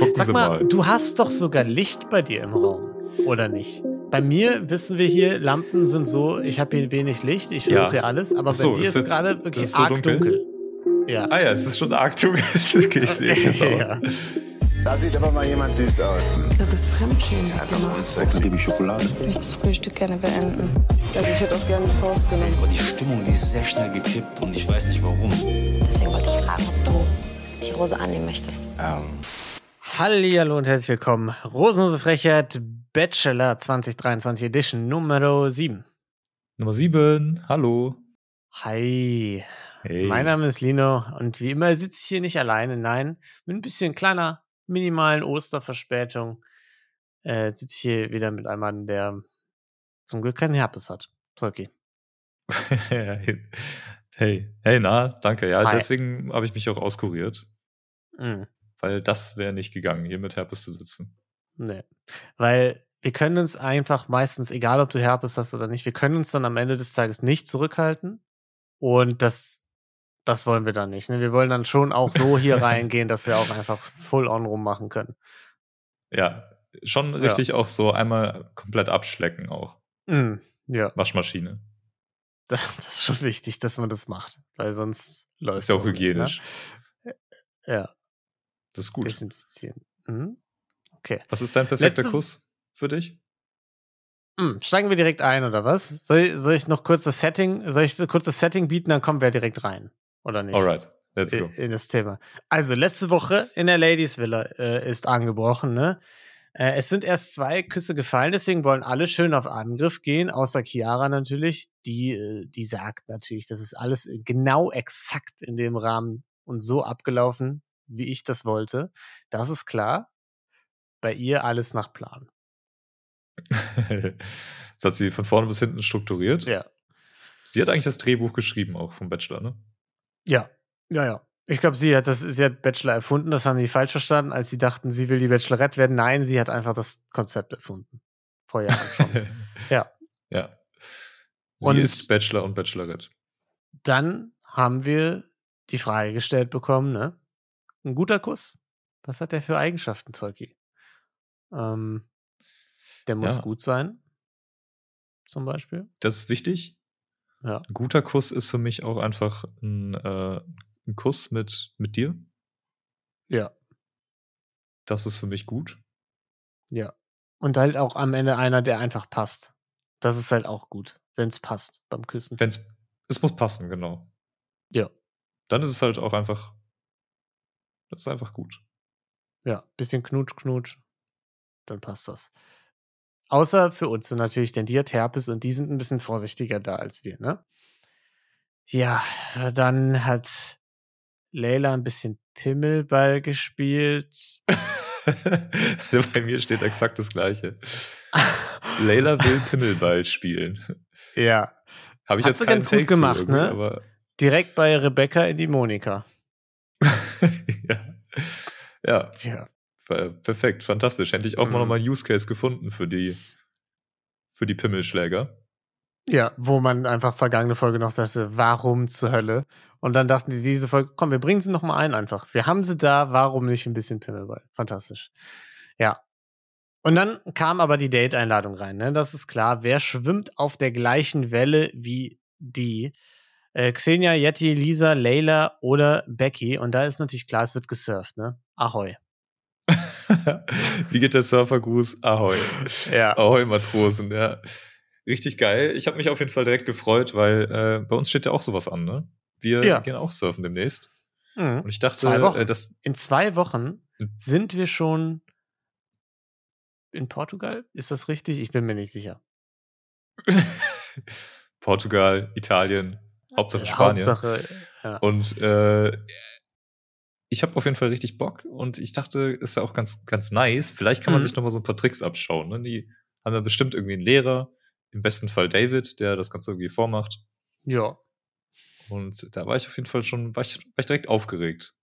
Gucken Sag Sie mal, mal. du hast doch sogar Licht bei dir im Raum, oder nicht? Bei mir wissen wir hier, Lampen sind so, ich habe hier wenig Licht, ich versuche Ja. hier alles, aber so, bei dir ist ist jetzt- gerade wirklich ist so arg dunkel? dunkel. Ja. Ah ja, es ist schon arg dunkel. okay, ich sehe es jetzt ja. Da sieht aber mal jemand süß aus. Das ist Fremdschämen gemacht. Sex. Gebe ich Schokolade. Ich möchte das Frühstück gerne beenden. Also ich hätte auch gerne die Faust genommen. Aber die Stimmung, die ist sehr schnell gekippt und ich weiß nicht warum. Deswegen wollte ich fragen, ob du die Rose annehmen möchtest. Ähm, Hallihallo und herzlich willkommen. Rosenlose Frechheit Bachelor 2023 Edition Nummer 7. Nummer 7. Hallo. Hi. Hey. Mein Name ist Lino und wie immer sitze ich hier nicht alleine, nein, mit ein bisschen kleiner, minimalen Osterverspätung äh, sitze ich hier wieder mit einem Mann, der zum Glück keinen Herpes hat. Tolki. hey, hey, na, danke. Ja, Hi. deswegen habe ich mich auch auskuriert, Mm, weil das wäre nicht gegangen, hier mit Herpes zu sitzen. nee. Weil wir können uns einfach meistens, egal ob du Herpes hast oder nicht, wir können uns dann am Ende des Tages nicht zurückhalten. Und das, das wollen wir dann nicht. Ne? Wir wollen dann schon auch so hier reingehen, dass wir auch einfach full on rummachen können. Ja, schon Ja. richtig auch so einmal komplett abschlecken auch. Mm, ja. Waschmaschine. Das ist schon wichtig, dass man das macht, weil sonst läuft Ist ja auch es nicht, hygienisch. Ne? Ja, Das ist gut. desinfizieren. Mhm. Okay. Was ist dein perfekter Letzte- Kuss für dich? Hm, steigen wir direkt ein, oder was? Soll, ich- soll ich noch kurz das Setting, soll ich kurz das Setting bieten, dann kommen wir direkt rein. Oder nicht? Alright, let's go. in das Thema. Also, letzte Woche in der Ladies Villa äh, ist angebrochen, ne? Äh, es sind erst zwei Küsse gefallen, deswegen wollen alle schön auf Angriff gehen, außer Chiara natürlich. Die, äh, die sagt natürlich, das ist alles genau exakt in dem Rahmen und so abgelaufen, wie ich das wollte. Das ist klar. Bei ihr alles nach Plan. das hat sie von vorne bis hinten strukturiert. Ja. Sie hat eigentlich das Drehbuch geschrieben, auch vom Bachelor, ne? Ja, ja, ja. Ich glaube, sie hat das, sie hat Bachelor erfunden, das haben die falsch verstanden, als sie dachten, sie will die Bachelorette werden. Nein, sie hat einfach das Konzept erfunden. Vor Jahren schon. Ja. Ja. Sie Und- ist Bachelor und Bachelorette. Dann haben wir die Frage gestellt bekommen, ne? Ein guter Kuss. Was hat der für Eigenschaften, Tolki? Ähm, der muss Ja. gut sein. Zum Beispiel. Das ist wichtig. Ja. Ein guter Kuss ist für mich auch einfach ein, äh, ein Kuss mit, mit dir. Ja, Das ist für mich gut. ja. Und halt auch am Ende einer, der einfach passt. Das ist halt auch gut, wenn es passt beim Küssen. Wenn's, es muss passen, genau. Ja. Dann ist es halt auch einfach, das ist einfach gut. Ja, bisschen Knutsch, Knutsch. Dann passt das. Außer für uns natürlich, denn die hat Herpes und die sind ein bisschen vorsichtiger da als wir, ne? Ja, dann hat Leila ein bisschen Pimmelball gespielt. Bei mir steht exakt das Gleiche. Leila will Pimmelball spielen. ja, Habe ich Hat jetzt ganz gut Take zu gemacht, ne? Direkt bei Rebecca in die Monika. ja. ja, per- perfekt, fantastisch. Hätte ich auch mal Mhm. nochmal einen Use Case gefunden für die, für die Pimmelschläger. Ja, wo man einfach vergangene Folge noch dachte, warum zur Hölle? Und dann dachten die diese Folge, komm, wir bringen sie noch mal ein einfach. Wir haben sie da, warum nicht ein bisschen Pimmelball? Fantastisch. Ja. Und dann kam aber die Date-Einladung rein, ne? Das ist klar. Wer schwimmt auf der gleichen Welle wie die? Äh, Xenia, Yeti, Lisa, Layla oder Becky. Und da ist natürlich klar, es wird gesurft, ne? Ahoi. Wie geht der Surfergruß? Ahoi. Ja. Ahoi, Matrosen, ja. Richtig geil. Ich habe mich auf jeden Fall direkt gefreut, weil äh, bei uns steht ja auch sowas an, ne? Wir Ja. gehen auch surfen demnächst. Mhm. Und ich dachte, Zwei Wochen. äh, das In zwei Wochen Hm. sind wir schon in Portugal. Ist das richtig? Ich bin mir nicht sicher. Portugal, Italien, Hauptsache Spanien. Hauptsache, ja. Und äh, ich habe auf jeden Fall richtig Bock und ich dachte, ist ja auch ganz, ganz nice. Vielleicht kann man Mhm. sich noch mal so ein paar Tricks abschauen. Ne? Die haben ja bestimmt irgendwie einen Lehrer, im besten Fall David, der das Ganze irgendwie vormacht. ja. Und da war ich auf jeden Fall schon, war ich, war ich direkt aufgeregt.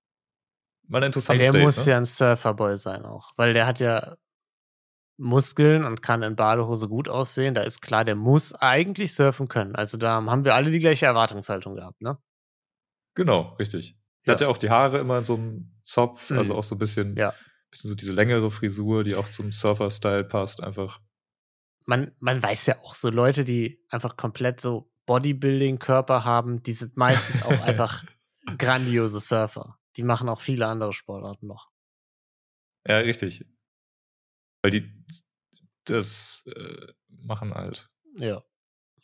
Weil interessantes der Date, muss ne? ja ein Surferboy sein auch. Weil der hat ja Muskeln und kann in Badehose gut aussehen. Da ist klar, der muss eigentlich surfen können. Also da haben wir alle die gleiche Erwartungshaltung gehabt, ne? Genau, richtig. Der Ja. hat ja auch die Haare immer in so einem Zopf, also Mhm. auch so ein bisschen, Ja. Bisschen so diese längere Frisur, die auch zum Surfer-Style passt, einfach. Man, man weiß ja auch so Leute, die einfach komplett so Bodybuilding-Körper haben, die sind meistens auch einfach grandiose Surfer. Die machen auch viele andere Sportarten noch. Ja, richtig. Weil die das äh, machen halt. Ja.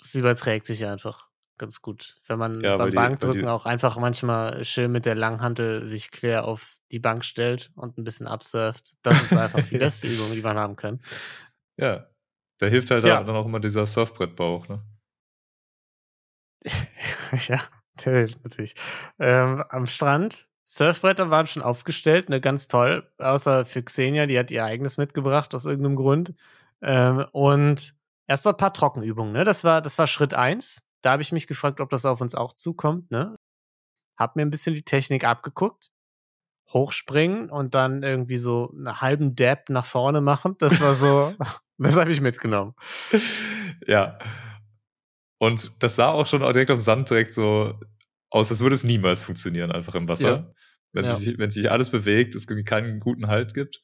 Es überträgt sich einfach ganz gut. Wenn man Ja, beim die- Bankdrücken die- auch einfach manchmal schön mit der Langhantel sich quer auf die Bank stellt und ein bisschen absurft, das ist einfach die beste Übung, die man haben kann. Ja. Da hilft halt Ja. dann auch immer dieser Surfbrettbauch, ne? ja, der hilft natürlich. Ähm, am Strand, Surfbretter waren schon aufgestellt, ne, ganz toll. Außer für Xenia, die hat ihr eigenes mitgebracht aus irgendeinem Grund. Ähm, und erst ein paar Trockenübungen, ne? Das war, das war Schritt eins. Da habe ich mich gefragt, ob das auf uns auch zukommt, ne? Hab mir ein bisschen die Technik abgeguckt. Hochspringen und dann irgendwie so einen halben Dab nach vorne machen. Das war so, das habe ich mitgenommen. ja. Und das sah auch schon direkt auf dem Sand direkt so aus, als würde es niemals funktionieren, einfach im Wasser. Ja. Wenn, Ja. sich, wenn sich alles bewegt, es irgendwie keinen guten Halt gibt.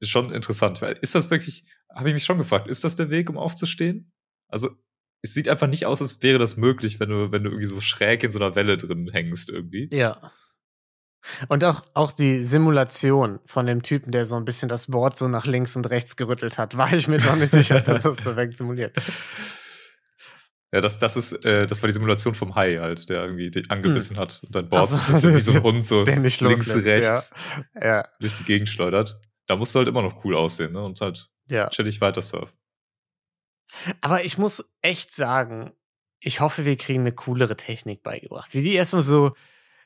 Ist schon interessant. Ist das wirklich, habe ich mich schon gefragt, ist das der Weg, um aufzustehen? Also, es sieht einfach nicht aus, als wäre das möglich, wenn du, wenn du irgendwie so schräg in so einer Welle drin hängst irgendwie. Ja. Und auch, auch die Simulation von dem Typen, der so ein bisschen das Board so nach links und rechts gerüttelt hat, war ich mir doch nicht sicher, dass das so simuliert. Ja, das, das ist, äh, das war die Simulation vom Hai halt, der irgendwie dich angebissen hat und dein Board Ach so, so ein bisschen wie so ein Hund so links, loslässt, rechts Ja, durch die Gegend schleudert. Da musst du halt immer noch cool aussehen, ne? Und halt ja. chillig weiter surfen. Aber ich muss echt sagen, ich hoffe, wir kriegen eine coolere Technik beigebracht. Wie die erstmal so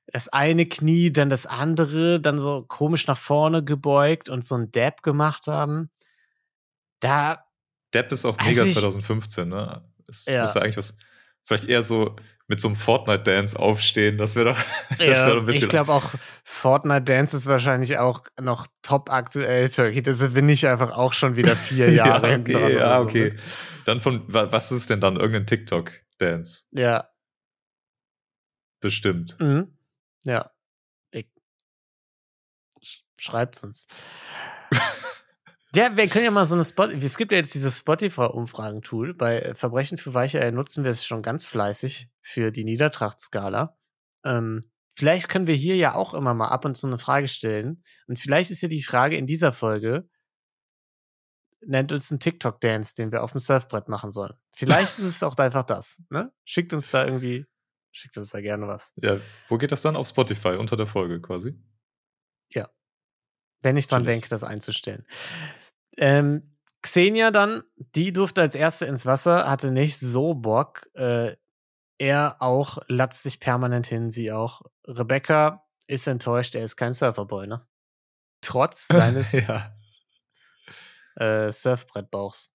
das eine Knie, dann das andere, dann so komisch nach vorne gebeugt und so ein Dab gemacht haben. Da, Depp ist auch mega ich- 2015, ne? Es Ja. muss ja eigentlich was, vielleicht eher so mit so einem Fortnite-Dance aufstehen, das wäre doch, das ja, wär doch ein bisschen. ich glaube auch, Fortnite Dance ist wahrscheinlich auch noch top aktuell, Turkey. Da sind wir nicht einfach auch schon wieder vier Jahre ja, okay, dran. ja, so, okay. ne? Dann von, wa- was ist denn dann? Irgendein TikTok-Dance? Ja, Bestimmt. mhm. ja. Ich, sch- schreibt's uns. Ja, wir können ja mal so eine Spot. Es gibt ja jetzt dieses Spotify-Umfragen-Tool. Bei äh, Verbrechen für Weiche nutzen wir es schon ganz fleißig für die Niedertrachtskala. Ähm, vielleicht können wir hier ja auch immer mal ab und zu eine Frage stellen. Und vielleicht ist ja die Frage in dieser Folge: Nennt uns einen TikTok-Dance, den wir auf dem Surfbrett machen sollen. Vielleicht ist es auch einfach das. Ne? Schickt uns da irgendwie, schickt uns da gerne was. Ja, wo geht das dann? Auf Spotify, unter der Folge quasi. Wenn ich dran Natürlich. denke, das einzustellen. Ähm, Xenia dann, die durfte als erste ins Wasser, hatte nicht so Bock. Äh, er auch, latzt sich permanent hin, sie auch. Rebecca ist enttäuscht, er ist kein Surferboy, ne? Trotz seines ja. äh, Surfbrettbauchs.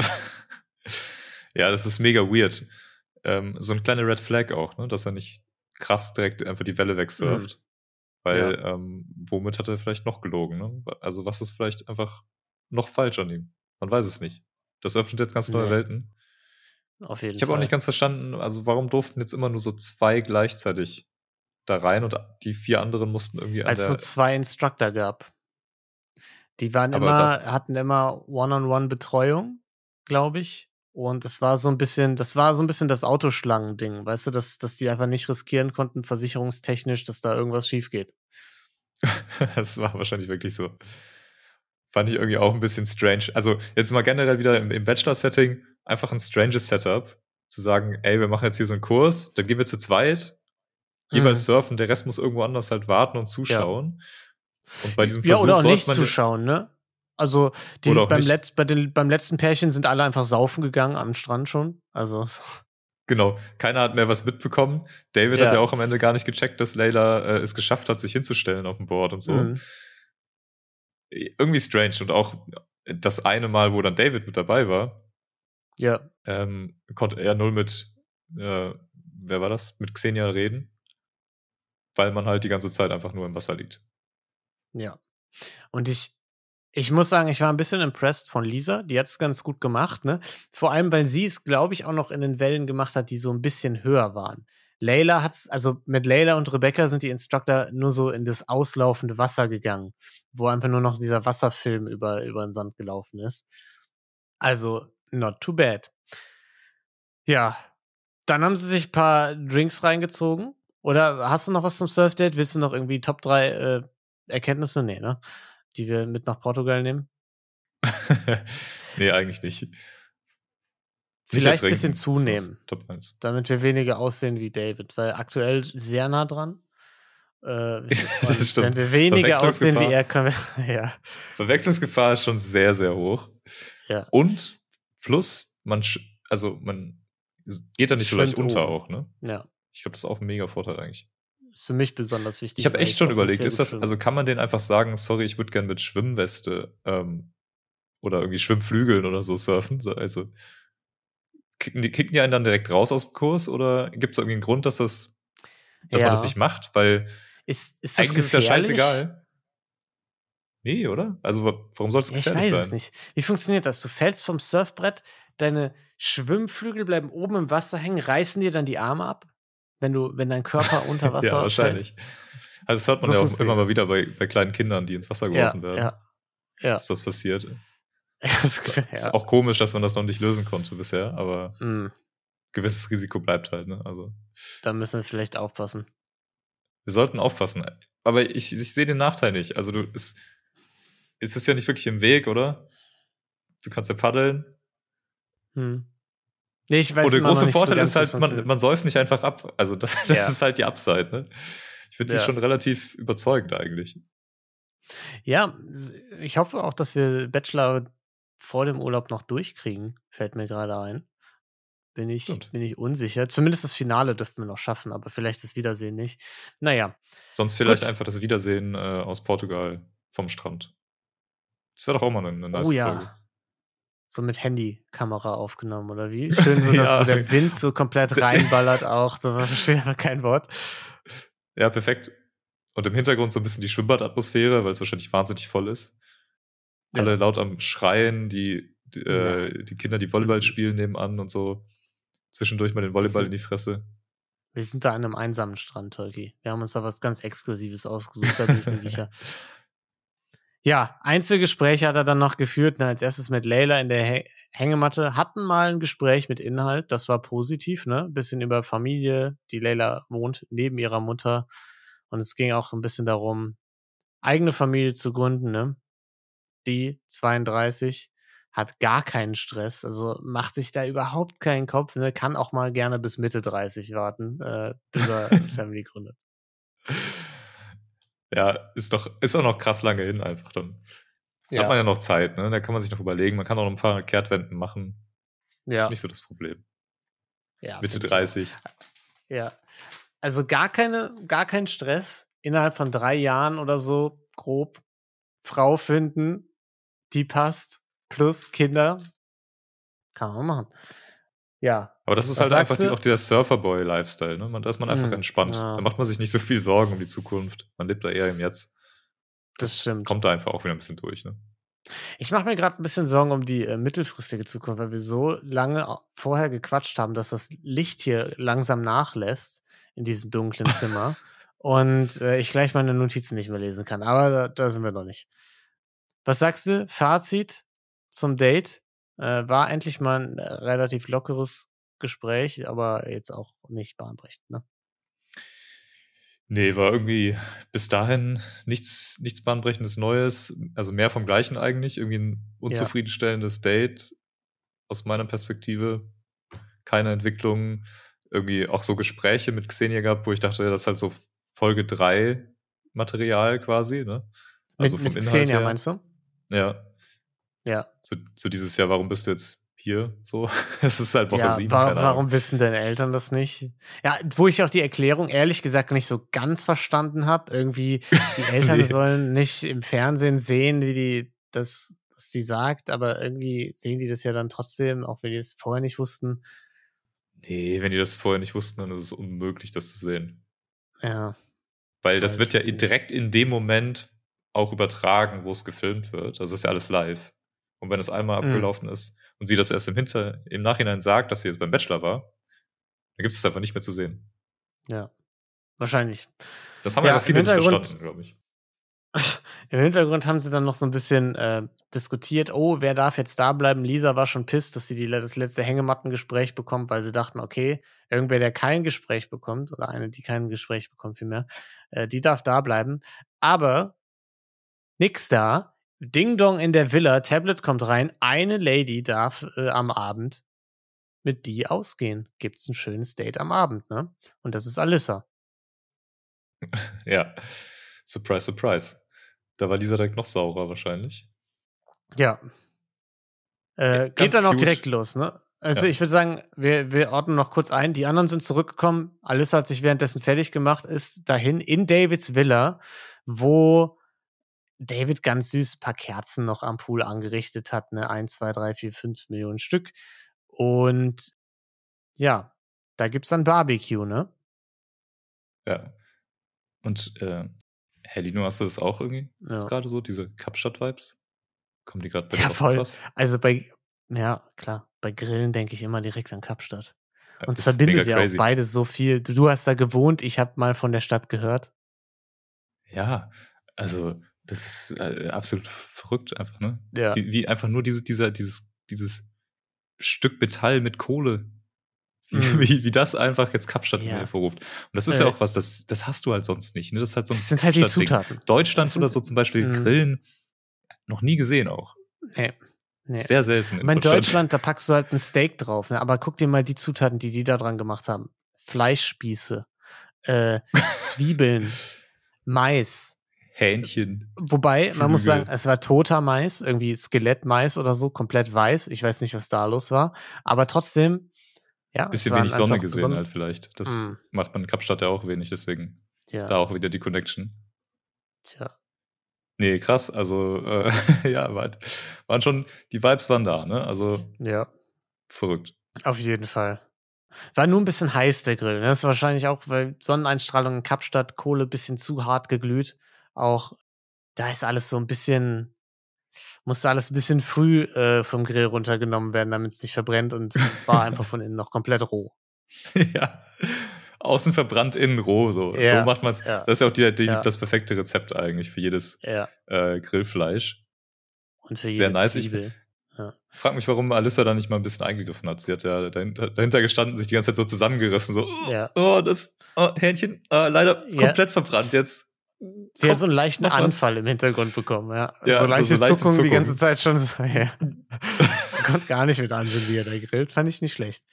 ja, das ist mega weird. Ähm, so ein kleiner Red Flag auch, ne? Dass er nicht krass direkt einfach die Welle wegsurft. Weil, ähm, womit hat er vielleicht noch gelogen, ne? Also, was ist vielleicht einfach noch falsch an ihm? Man weiß es nicht. Das öffnet jetzt ganz neue Nee. Welten. Auf jeden Ich habe auch nicht ganz verstanden, also warum durften jetzt immer nur so zwei gleichzeitig da rein und die vier anderen mussten irgendwie Als es nur zwei Instructor gab. Die waren Aber immer, hatten immer One-on-One-Betreuung, glaube ich. Und es war so ein bisschen, das war so ein bisschen das Autoschlangen-Ding, weißt du, dass, dass die einfach nicht riskieren konnten, versicherungstechnisch, dass da irgendwas schief geht. das war wahrscheinlich wirklich so. Fand ich irgendwie auch ein bisschen strange. Also jetzt mal generell wieder im, im Bachelor-Setting einfach ein stranges Setup. Zu sagen, ey, wir machen jetzt hier so einen Kurs, dann gehen wir zu zweit, jeweils Mhm. surfen, der Rest muss irgendwo anders halt warten und zuschauen. Und bei diesem Ja, Versuch oder auch nicht zuschauen, ne? Also die, beim. Letz-, bei den, beim letzten Pärchen sind alle einfach saufen gegangen am Strand schon. Also, Genau, keiner hat mehr was mitbekommen. David Ja. hat ja auch am Ende gar nicht gecheckt, dass Layla äh, es geschafft hat, sich hinzustellen auf dem Board und so. mhm. Irgendwie strange. Und auch das eine Mal, wo dann David mit dabei war, ja. ähm, konnte er null mit, äh, wer war das? Mit Xenia reden. Weil man halt die ganze Zeit einfach nur im Wasser liegt. Ja. Und ich, ich muss sagen, ich war ein bisschen impressed von Lisa. Die hat es ganz gut gemacht, ne? Vor allem, weil sie es, glaube ich, auch noch in den Wellen gemacht hat, die so ein bisschen höher waren. Layla hat's, also mit Layla und Rebecca sind die Instructor nur so in das auslaufende Wasser gegangen, wo einfach nur noch dieser Wasserfilm über, über den Sand gelaufen ist. Also, not too bad. Ja, dann haben sie sich ein paar Drinks reingezogen. Oder hast du noch was zum Surfdate? Willst du noch irgendwie Top 3 äh, Erkenntnisse? Nee, ne? Die wir mit nach Portugal nehmen? nee, eigentlich nicht. Vielleicht ein bisschen zunehmen. Top 1. Damit wir weniger aussehen wie David, weil aktuell sehr nah dran. Äh, wenn wir weniger aussehen wie er, können wir. ja. Verwechslungsgefahr ist schon sehr, sehr hoch. Ja. Und plus, man, also man geht da nicht so leicht unter auch, ne? Ja. Ich glaube, das ist auch ein mega Vorteil eigentlich. Ist für mich besonders wichtig. Ich habe echt schon überlegt, ist das, also kann man den einfach sagen, sorry, ich würde gerne mit Schwimmweste ähm, oder irgendwie Schwimmflügeln oder so surfen? Also kicken die, kicken die einen dann direkt raus aus dem Kurs oder gibt es irgendwie einen Grund, dass das, dass ja. man das nicht macht? Weil ist, ist das eigentlich ist ja scheißegal. Nee, oder? Also warum soll es gefährlich sein? Ich weiß es nicht. Wie funktioniert das? Du fällst vom Surfbrett, deine Schwimmflügel bleiben oben im Wasser hängen, reißen dir dann die Arme ab, wenn du, wenn dein Körper unter Wasser Ja, wahrscheinlich. Fällt? Also das hört man so ja auch immer mal wieder bei, bei kleinen Kindern, die ins Wasser geworfen ja, werden. Ja. ja. Dass das passiert. das ist, ist auch komisch, dass man das noch nicht lösen konnte bisher, aber mm. gewisses Risiko bleibt halt, ne? Also. Da müssen wir vielleicht aufpassen. Wir sollten aufpassen. Aber ich, ich sehe den Nachteil nicht. Also du ist, ist es ja nicht wirklich im Weg, oder? Du kannst ja paddeln. Hm. Nee, ich weiß Und der große Vorteil so ist halt, man, man säuft nicht einfach ab. Also das, das ja. ist halt die Upside, ne? Ich finde ja. schon relativ überzeugend eigentlich. Ja, ich hoffe auch, dass wir Bachelor vor dem Urlaub noch durchkriegen, fällt mir gerade ein. Bin ich, bin ich unsicher. Zumindest das Finale dürften wir noch schaffen, aber vielleicht das Wiedersehen nicht. Naja. Sonst vielleicht Gut. einfach das Wiedersehen äh, aus Portugal vom Strand. Das wäre doch auch mal eine, eine nice Oh ja. Folge. So mit Handykamera aufgenommen, oder wie? Schön so, dass ja. der Wind so komplett reinballert auch. Da verstehe ich aber kein Wort. Ja, perfekt. Und im Hintergrund so ein bisschen die Schwimmbadatmosphäre, weil es wahrscheinlich wahnsinnig voll ist. Ja. Alle laut am Schreien, die, die, äh, die Kinder, die Volleyball mhm. spielen, nebenan und so. Zwischendurch mal den Volleyball in die Fresse. Wir sind da an einem einsamen Strand, Turkey. Wir haben uns da was ganz Exklusives ausgesucht, da bin ich mir sicher. Ja, Einzelgespräche hat er dann noch geführt. Na, als erstes mit Leila in der Hängematte. Hatten mal ein Gespräch mit Inhalt, das war positiv, ne? bisschen über Familie. Die Leila wohnt neben ihrer Mutter. Und es ging auch ein bisschen darum, eigene Familie zu gründen, ne? Die 32 hat gar keinen Stress, also macht sich da überhaupt keinen Kopf, ne? Kann auch mal gerne bis Mitte 30 warten, äh, bis er Family gründet. Ja, ist doch, ist auch noch krass lange hin einfach dann. Ja. Hat man ja noch Zeit, ne? Da kann man sich noch überlegen. Man kann auch noch ein paar Kehrtwenden machen. Ja. ist nicht so das Problem. Ja, Mitte 30. Ja. Also gar keine, gar kein Stress. Innerhalb von drei Jahren oder so grob Frau finden, die passt, plus Kinder. Kann man machen. Ja. Aber das ist halt einfach die, auch der Surferboy-Lifestyle, ne? da ist man einfach mhm, entspannt. Ja. Da macht man sich nicht so viel Sorgen um die Zukunft. Man lebt da eher im Jetzt. Das, das stimmt. Kommt da einfach auch wieder ein bisschen durch, ne? Ich mache mir gerade ein bisschen Sorgen um die äh, mittelfristige Zukunft, weil wir so lange vorher gequatscht haben, dass das Licht hier langsam nachlässt in diesem dunklen Zimmer und äh, ich gleich meine Notizen nicht mehr lesen kann. Aber da, da sind wir noch nicht. Was sagst du? Fazit zum Date? Äh, war endlich mal ein äh, relativ lockeres Gespräch, aber jetzt auch nicht bahnbrechend, ne? Nee, war irgendwie bis dahin nichts, nichts bahnbrechendes Neues, also mehr vom Gleichen eigentlich, irgendwie ein unzufriedenstellendes ja. Date aus meiner Perspektive. Keine Entwicklung, irgendwie auch so Gespräche mit Xenia gehabt, wo ich dachte, das ist halt so Folge 3 Material quasi, ne? Also mit, vom mit Inhalt Xenia, her. meinst du? Ja. Ja. So, so dieses Jahr, warum bist du jetzt hier? So, es ist halt Woche ja, sieben. Wa warum wissen deine Eltern das nicht? Ja, wo ich auch die Erklärung ehrlich gesagt nicht so ganz verstanden habe. Irgendwie, die Eltern nee. sollen nicht im Fernsehen sehen, wie die das, was sie sagt, aber irgendwie sehen die das ja dann trotzdem, auch wenn die es vorher nicht wussten. Nee, wenn die das vorher nicht wussten, dann ist es unmöglich, das zu sehen. Ja. Weil das wird ja direkt in dem Moment auch übertragen, wo es gefilmt wird. Also ist ja alles live. Und wenn es einmal mhm. abgelaufen ist und sie das erst im, Hinter im Nachhinein sagt, dass sie jetzt beim Bachelor war, dann gibt es es einfach nicht mehr zu sehen. Ja. Wahrscheinlich. Das haben Ja, aber viele nicht verstanden, glaube ich. Im Hintergrund haben sie dann noch so ein bisschen äh, diskutiert, oh, wer darf jetzt da bleiben? Lisa war schon pisst, dass sie die, das letzte Hängemattengespräch bekommt, weil sie dachten, okay, irgendwer, der kein Gespräch bekommt, oder eine, die kein Gespräch bekommt, vielmehr, äh, die darf da bleiben. Aber nix da. Ding Dong in der Villa, Tablet kommt rein, eine Lady darf äh, am Abend mit die ausgehen. Gibt's ein schönes Date am Abend, ne? Und das ist Alyssa. Ja. Surprise, surprise. Da war Lisa direkt noch saurer wahrscheinlich. Ja. Äh, geht dann auch direkt los, ne? Also Ja. ich würde sagen, wir, wir ordnen noch kurz ein. Die anderen sind zurückgekommen. Alyssa hat sich währenddessen fertig gemacht, ist dahin in Davids Villa, wo David ganz süß ein paar Kerzen noch am Pool angerichtet hat, ne? Eins, zwei, drei, vier, fünf Millionen Stück. Und ja, da gibt's dann Barbecue, ne? Ja. Und äh, Helino, hast du das auch irgendwie? Ja. Jetzt gerade so, diese Kapstadt-Vibes? Kommen die gerade bei Ja, voll. Also bei, ja, klar, bei Grillen denke ich immer direkt an Kapstadt. Ja, Und es verbindet ja auch beides so viel. Du, du hast da gewohnt, ich habe mal von der Stadt gehört. Ja, also das ist äh, absolut verrückt einfach, ne? Ja. Wie, wie einfach nur diese, dieser, dieses, dieses Stück Metall mit Kohle. Wie, Mhm. wie, wie das einfach jetzt Kapstadt Ja. hervorruft. Und das ist ja Äh. auch was, das, das hast du halt sonst nicht. Ne? Das ist halt so ein Das sind halt die. Zutaten. Deutschland sind- oder so zum Beispiel Mhm. Grillen noch nie gesehen auch. Nee. nee. Sehr selten. In Deutschland, da packst du halt ein Steak drauf, ne? aber guck dir mal die Zutaten, die die da dran gemacht haben. Fleischspieße, äh, Zwiebeln, Mais. Hähnchen. Wobei, man muss Flügel. sagen, es war toter Mais, irgendwie Skelettmais oder so, komplett weiß. Ich weiß nicht, was da los war. Aber trotzdem, ja. Bisschen wenig Sonne gesehen beson- halt vielleicht. Das Mhm. macht man in Kapstadt ja auch wenig, deswegen Ja, ist da auch wieder die Connection. tja. Nee, krass. Also, äh, ja, war, waren schon, die Vibes waren da, ne? Also, ja. verrückt. Auf jeden Fall. War nur ein bisschen heiß, der Grill. ne? Das ist wahrscheinlich auch, weil Sonneneinstrahlung in Kapstadt, Kohle bisschen zu hart geglüht. Auch da ist alles so ein bisschen, musste alles ein bisschen früh äh, vom Grill runtergenommen werden, damit es nicht verbrennt und war einfach von innen noch komplett roh. ja. Außen verbrannt, innen roh, so. Ja, So macht man's. ja. Das ist ja auch die, die, Ja. das perfekte Rezept eigentlich für jedes Ja. äh, Grillfleisch. Und für jede Sehr nice. Ich- Zwiebel. Frag mich, warum Alissa da nicht mal ein bisschen eingegriffen hat. Sie hat ja dahinter, dahinter gestanden, sich die ganze Zeit so zusammengerissen, so, oh, Ja. oh das oh, Hähnchen, äh, leider Ja. komplett verbrannt jetzt. Sie hat so einen leichten noch was. Anfall im Hintergrund bekommen, ja. Ja, so so- leichte so leichte Zuckungen die Zuckungen. ganze Zeit schon. So, ja. Konnte gar nicht mit ansehen, wie er da grillt. Fand ich nicht schlecht.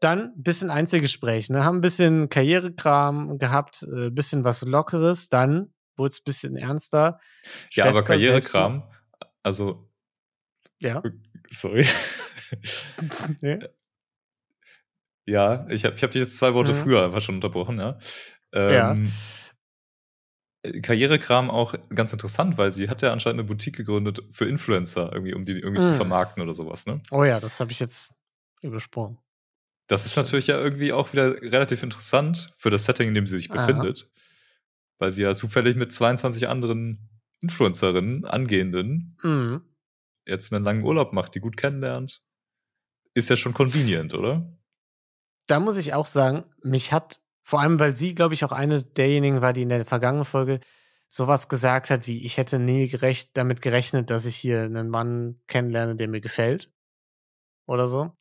Dann ein bisschen Einzelgespräch, ne? Haben ein bisschen Karrierekram gehabt, ein bisschen was Lockeres. Dann wurde es ein bisschen ernster. Ja, aber Schwester Karrierekram, also, Selbst, sorry. ja. Ja, ich habe ich hab dich jetzt zwei Worte Mhm. früher einfach schon unterbrochen, ja. Ja. Karrierekram auch ganz interessant, weil sie hat ja anscheinend eine Boutique gegründet für Influencer, irgendwie, um die irgendwie zu Mhm. vermarkten oder sowas, ne? Oh ja, das habe ich jetzt übersprungen. Das ist natürlich ja irgendwie auch wieder relativ interessant für das Setting, in dem sie sich Aha. befindet. Weil sie ja zufällig mit 22 anderen Influencerinnen, angehenden, Mhm. jetzt einen langen Urlaub macht, die gut kennenlernt. Ist ja schon convenient, oder? da muss ich auch sagen, mich hat, vor allem weil sie, glaube ich, auch eine derjenigen war, die in der vergangenen Folge sowas gesagt hat, wie ich hätte nie gerecht, damit gerechnet, dass ich hier einen Mann kennenlerne, der mir gefällt. Oder so.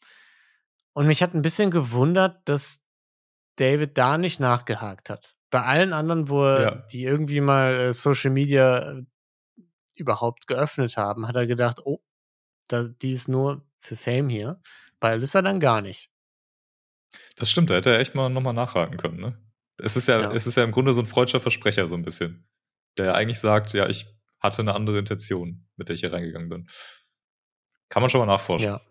Und mich hat ein bisschen gewundert, dass David da nicht nachgehakt hat. Bei allen anderen, wo er Ja. die irgendwie mal äh, Social Media äh, überhaupt geöffnet haben, hat er gedacht, oh, da, die ist nur für Fame hier. Bei Alyssa dann gar nicht. Das stimmt, da hätte er echt mal nochmal nachhaken können, ne? Es ist ja, Ja. es ist ja im Grunde so ein freudscher Versprecher, so ein bisschen. Der ja eigentlich sagt, ja, ich hatte eine andere Intention, mit der ich hier reingegangen bin. Kann man schon mal nachforschen. Ja.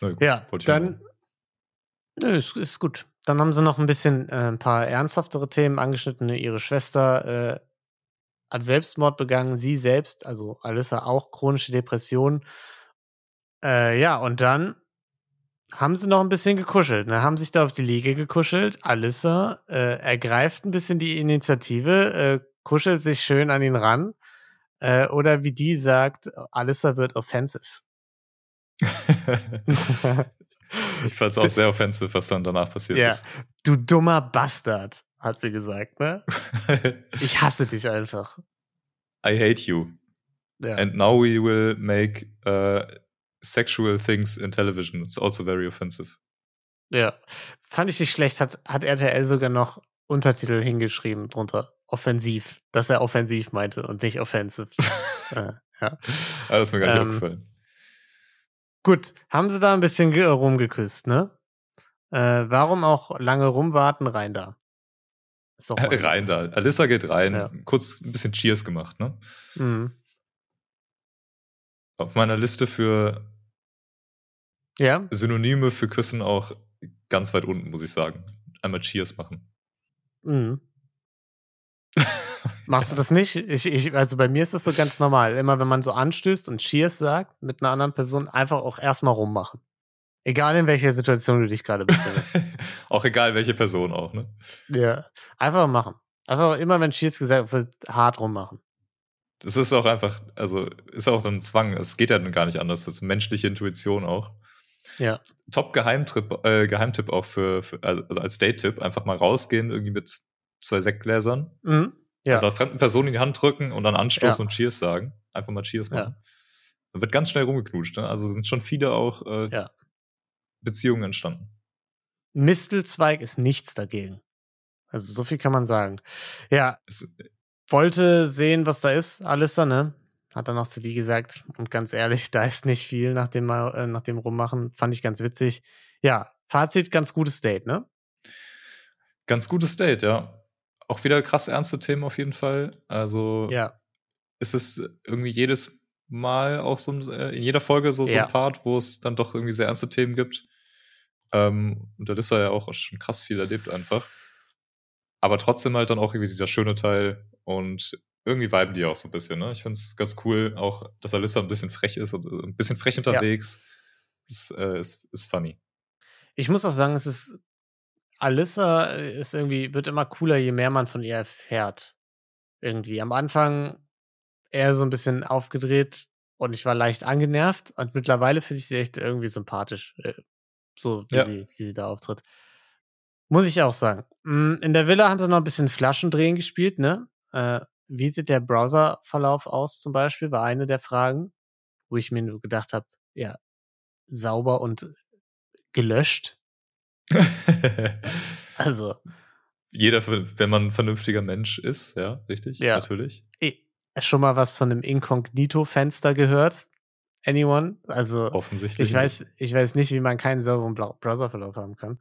Gut, Ja, dann. Nö, ist, ist gut. Dann haben sie noch ein bisschen äh, ein paar ernsthaftere Themen angeschnitten. ne? Ihre Schwester äh, hat Selbstmord begangen, sie selbst, also Alyssa auch chronische Depression. Äh, ja, und dann haben sie noch ein bisschen gekuschelt. Ne? Haben sich da auf die Liege gekuschelt. Alyssa äh, ergreift ein bisschen die Initiative, äh, kuschelt sich schön an ihn ran. Äh, oder wie die sagt, Alyssa wird offensive. Ich fand es auch sehr offensive, was dann danach passiert Ja. ist. Du dummer Bastard, hat sie gesagt, ne? Ich hasse dich einfach. I hate you. Ja. And now we will make uh, sexual things in television. It's also very offensive. Ja. Fand ich nicht schlecht, hat, hat RTL sogar noch Untertitel hingeschrieben drunter. Offensiv. Dass er offensiv meinte und nicht offensive. äh, ja. Ah, das ist mir gar nicht Ähm, aufgefallen. Gut, haben sie da ein bisschen ge- rumgeküsst, ne? Äh, warum auch lange rumwarten? Rein da. Ist doch mal- rein da. Alyssa geht rein. Ja. Kurz ein bisschen Cheers gemacht, ne? Mhm. Auf meiner Liste für Ja, Synonyme für Küssen auch ganz weit unten, muss ich sagen. Einmal Cheers machen. Mhm. Machst du das nicht? Ich, ich, also bei mir ist das so ganz normal. Immer wenn man so anstößt und Cheers sagt mit einer anderen Person, einfach auch erstmal rummachen. Egal in welcher Situation du dich gerade befindest. auch egal, welche Person auch, ne? ja. Einfach machen. Einfach immer, wenn Cheers gesagt wird, hart rummachen. Das ist auch einfach, also ist auch so ein Zwang. Es geht ja dann gar nicht anders. Das ist menschliche Intuition auch. Ja. Top-Geheimtipp äh, Geheimtipp auch für, für also also als Date-Tipp, einfach mal rausgehen, irgendwie mit zwei Sektgläsern Mhm. Ja. oder fremden Personen in die Hand drücken und dann anstoßen Ja. und Cheers sagen. Einfach mal Cheers Ja. machen. Dann wird ganz schnell rumgeknutscht. Ne? Also sind schon viele auch äh, Ja. Beziehungen entstanden. Mistelzweig ist nichts dagegen. Also so viel kann man sagen. Ja, Es, wollte sehen, was da ist, Alissa, ne? Hat dann auch zu die gesagt. Und ganz ehrlich, da ist nicht viel nach dem, äh, nach dem Rummachen. Fand ich ganz witzig. Ja, Fazit, ganz gutes Date, ne? ganz gutes Date, ja. Auch wieder krass ernste Themen auf jeden Fall. Also Ja. ist es irgendwie jedes Mal auch so äh, in jeder Folge so, so Ja. ein Part, wo es dann doch irgendwie sehr ernste Themen gibt. Ähm, und da ist er ja auch schon krass viel erlebt einfach. Aber trotzdem halt dann auch irgendwie dieser schöne Teil und irgendwie viben die auch so ein bisschen, ne? Ich finde es ganz cool, auch, dass Alyssa ein bisschen frech ist und äh, ein bisschen frech unterwegs. Ist, äh, ist, ist funny. Ich muss auch sagen, es ist. Alyssa ist irgendwie, wird immer cooler, je mehr man von ihr erfährt. Irgendwie. Am Anfang eher so ein bisschen aufgedreht und ich war leicht angenervt. Und mittlerweile finde ich sie echt irgendwie sympathisch. äh, So wie, Ja. sie, wie sie da auftritt. Muss ich auch sagen. Mm, In der Villa haben sie noch ein bisschen Flaschendrehen gespielt, ne? Wie sieht der Browserverlauf aus zum Beispiel? War eine der Fragen, wo ich mir nur gedacht habe, ja, sauber und gelöscht. Also, Jeder, wenn man ein vernünftiger Mensch ist, ja, richtig, Ja. natürlich. schon mal was von einem Inkognito-Fenster gehört? Anyone? Also, Offensichtlich. ich weiß, ich weiß nicht, wie man keinen sauberen Browserverlauf haben kann.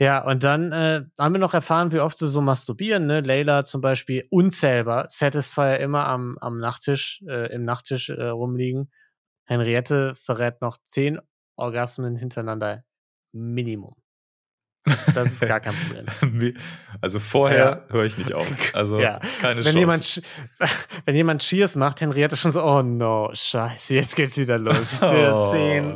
Ja, und dann äh, haben wir noch erfahren, wie oft sie so masturbieren. Ne? Layla zum Beispiel unzählbar, Satisfier immer am, am Nachttisch, äh, im Nachttisch äh, rumliegen. Henriette verrät noch zehn Orgasmen hintereinander Minimum. Das ist gar kein Problem. Also vorher höre ich nicht auf. Also Ja. keine Wenn Chance. jemand, wenn jemand Cheers macht, Henriette schon so, oh no, scheiße, jetzt geht's wieder los. Ich zähle Oh. zehn,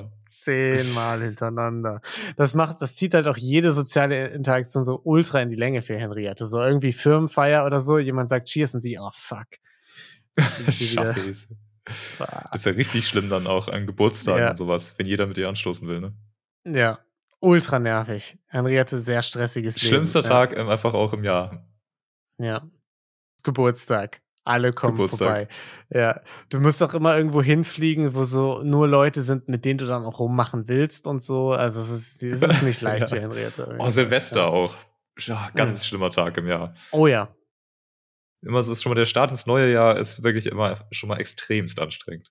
zehnmal hintereinander. Das macht, das zieht halt auch jede soziale Interaktion so ultra in die Länge für Henriette. So irgendwie Firmenfeier oder so, jemand sagt Cheers und sie, oh fuck. Scheiße. Das ist ja richtig schlimm dann auch an Geburtstagen Ja. und sowas, wenn jeder mit ihr anstoßen will. Ne? Ja, ultra nervig. Henriette, sehr stressiges Leben. Schlimmster Ja. Tag ähm, einfach auch im Jahr. Ja. Geburtstag. Alle kommen Geburtstag. vorbei. Ja. Du musst auch immer irgendwo hinfliegen, wo so nur Leute sind, mit denen du dann auch rummachen willst und so. Also es ist, es ist nicht leicht Ja. für Henriette. Oh, Silvester Ja. auch. Ja, ganz Mhm. schlimmer Tag im Jahr. Oh ja. Immer so ist schon mal der Start ins neue Jahr ist wirklich immer schon mal extremst anstrengend.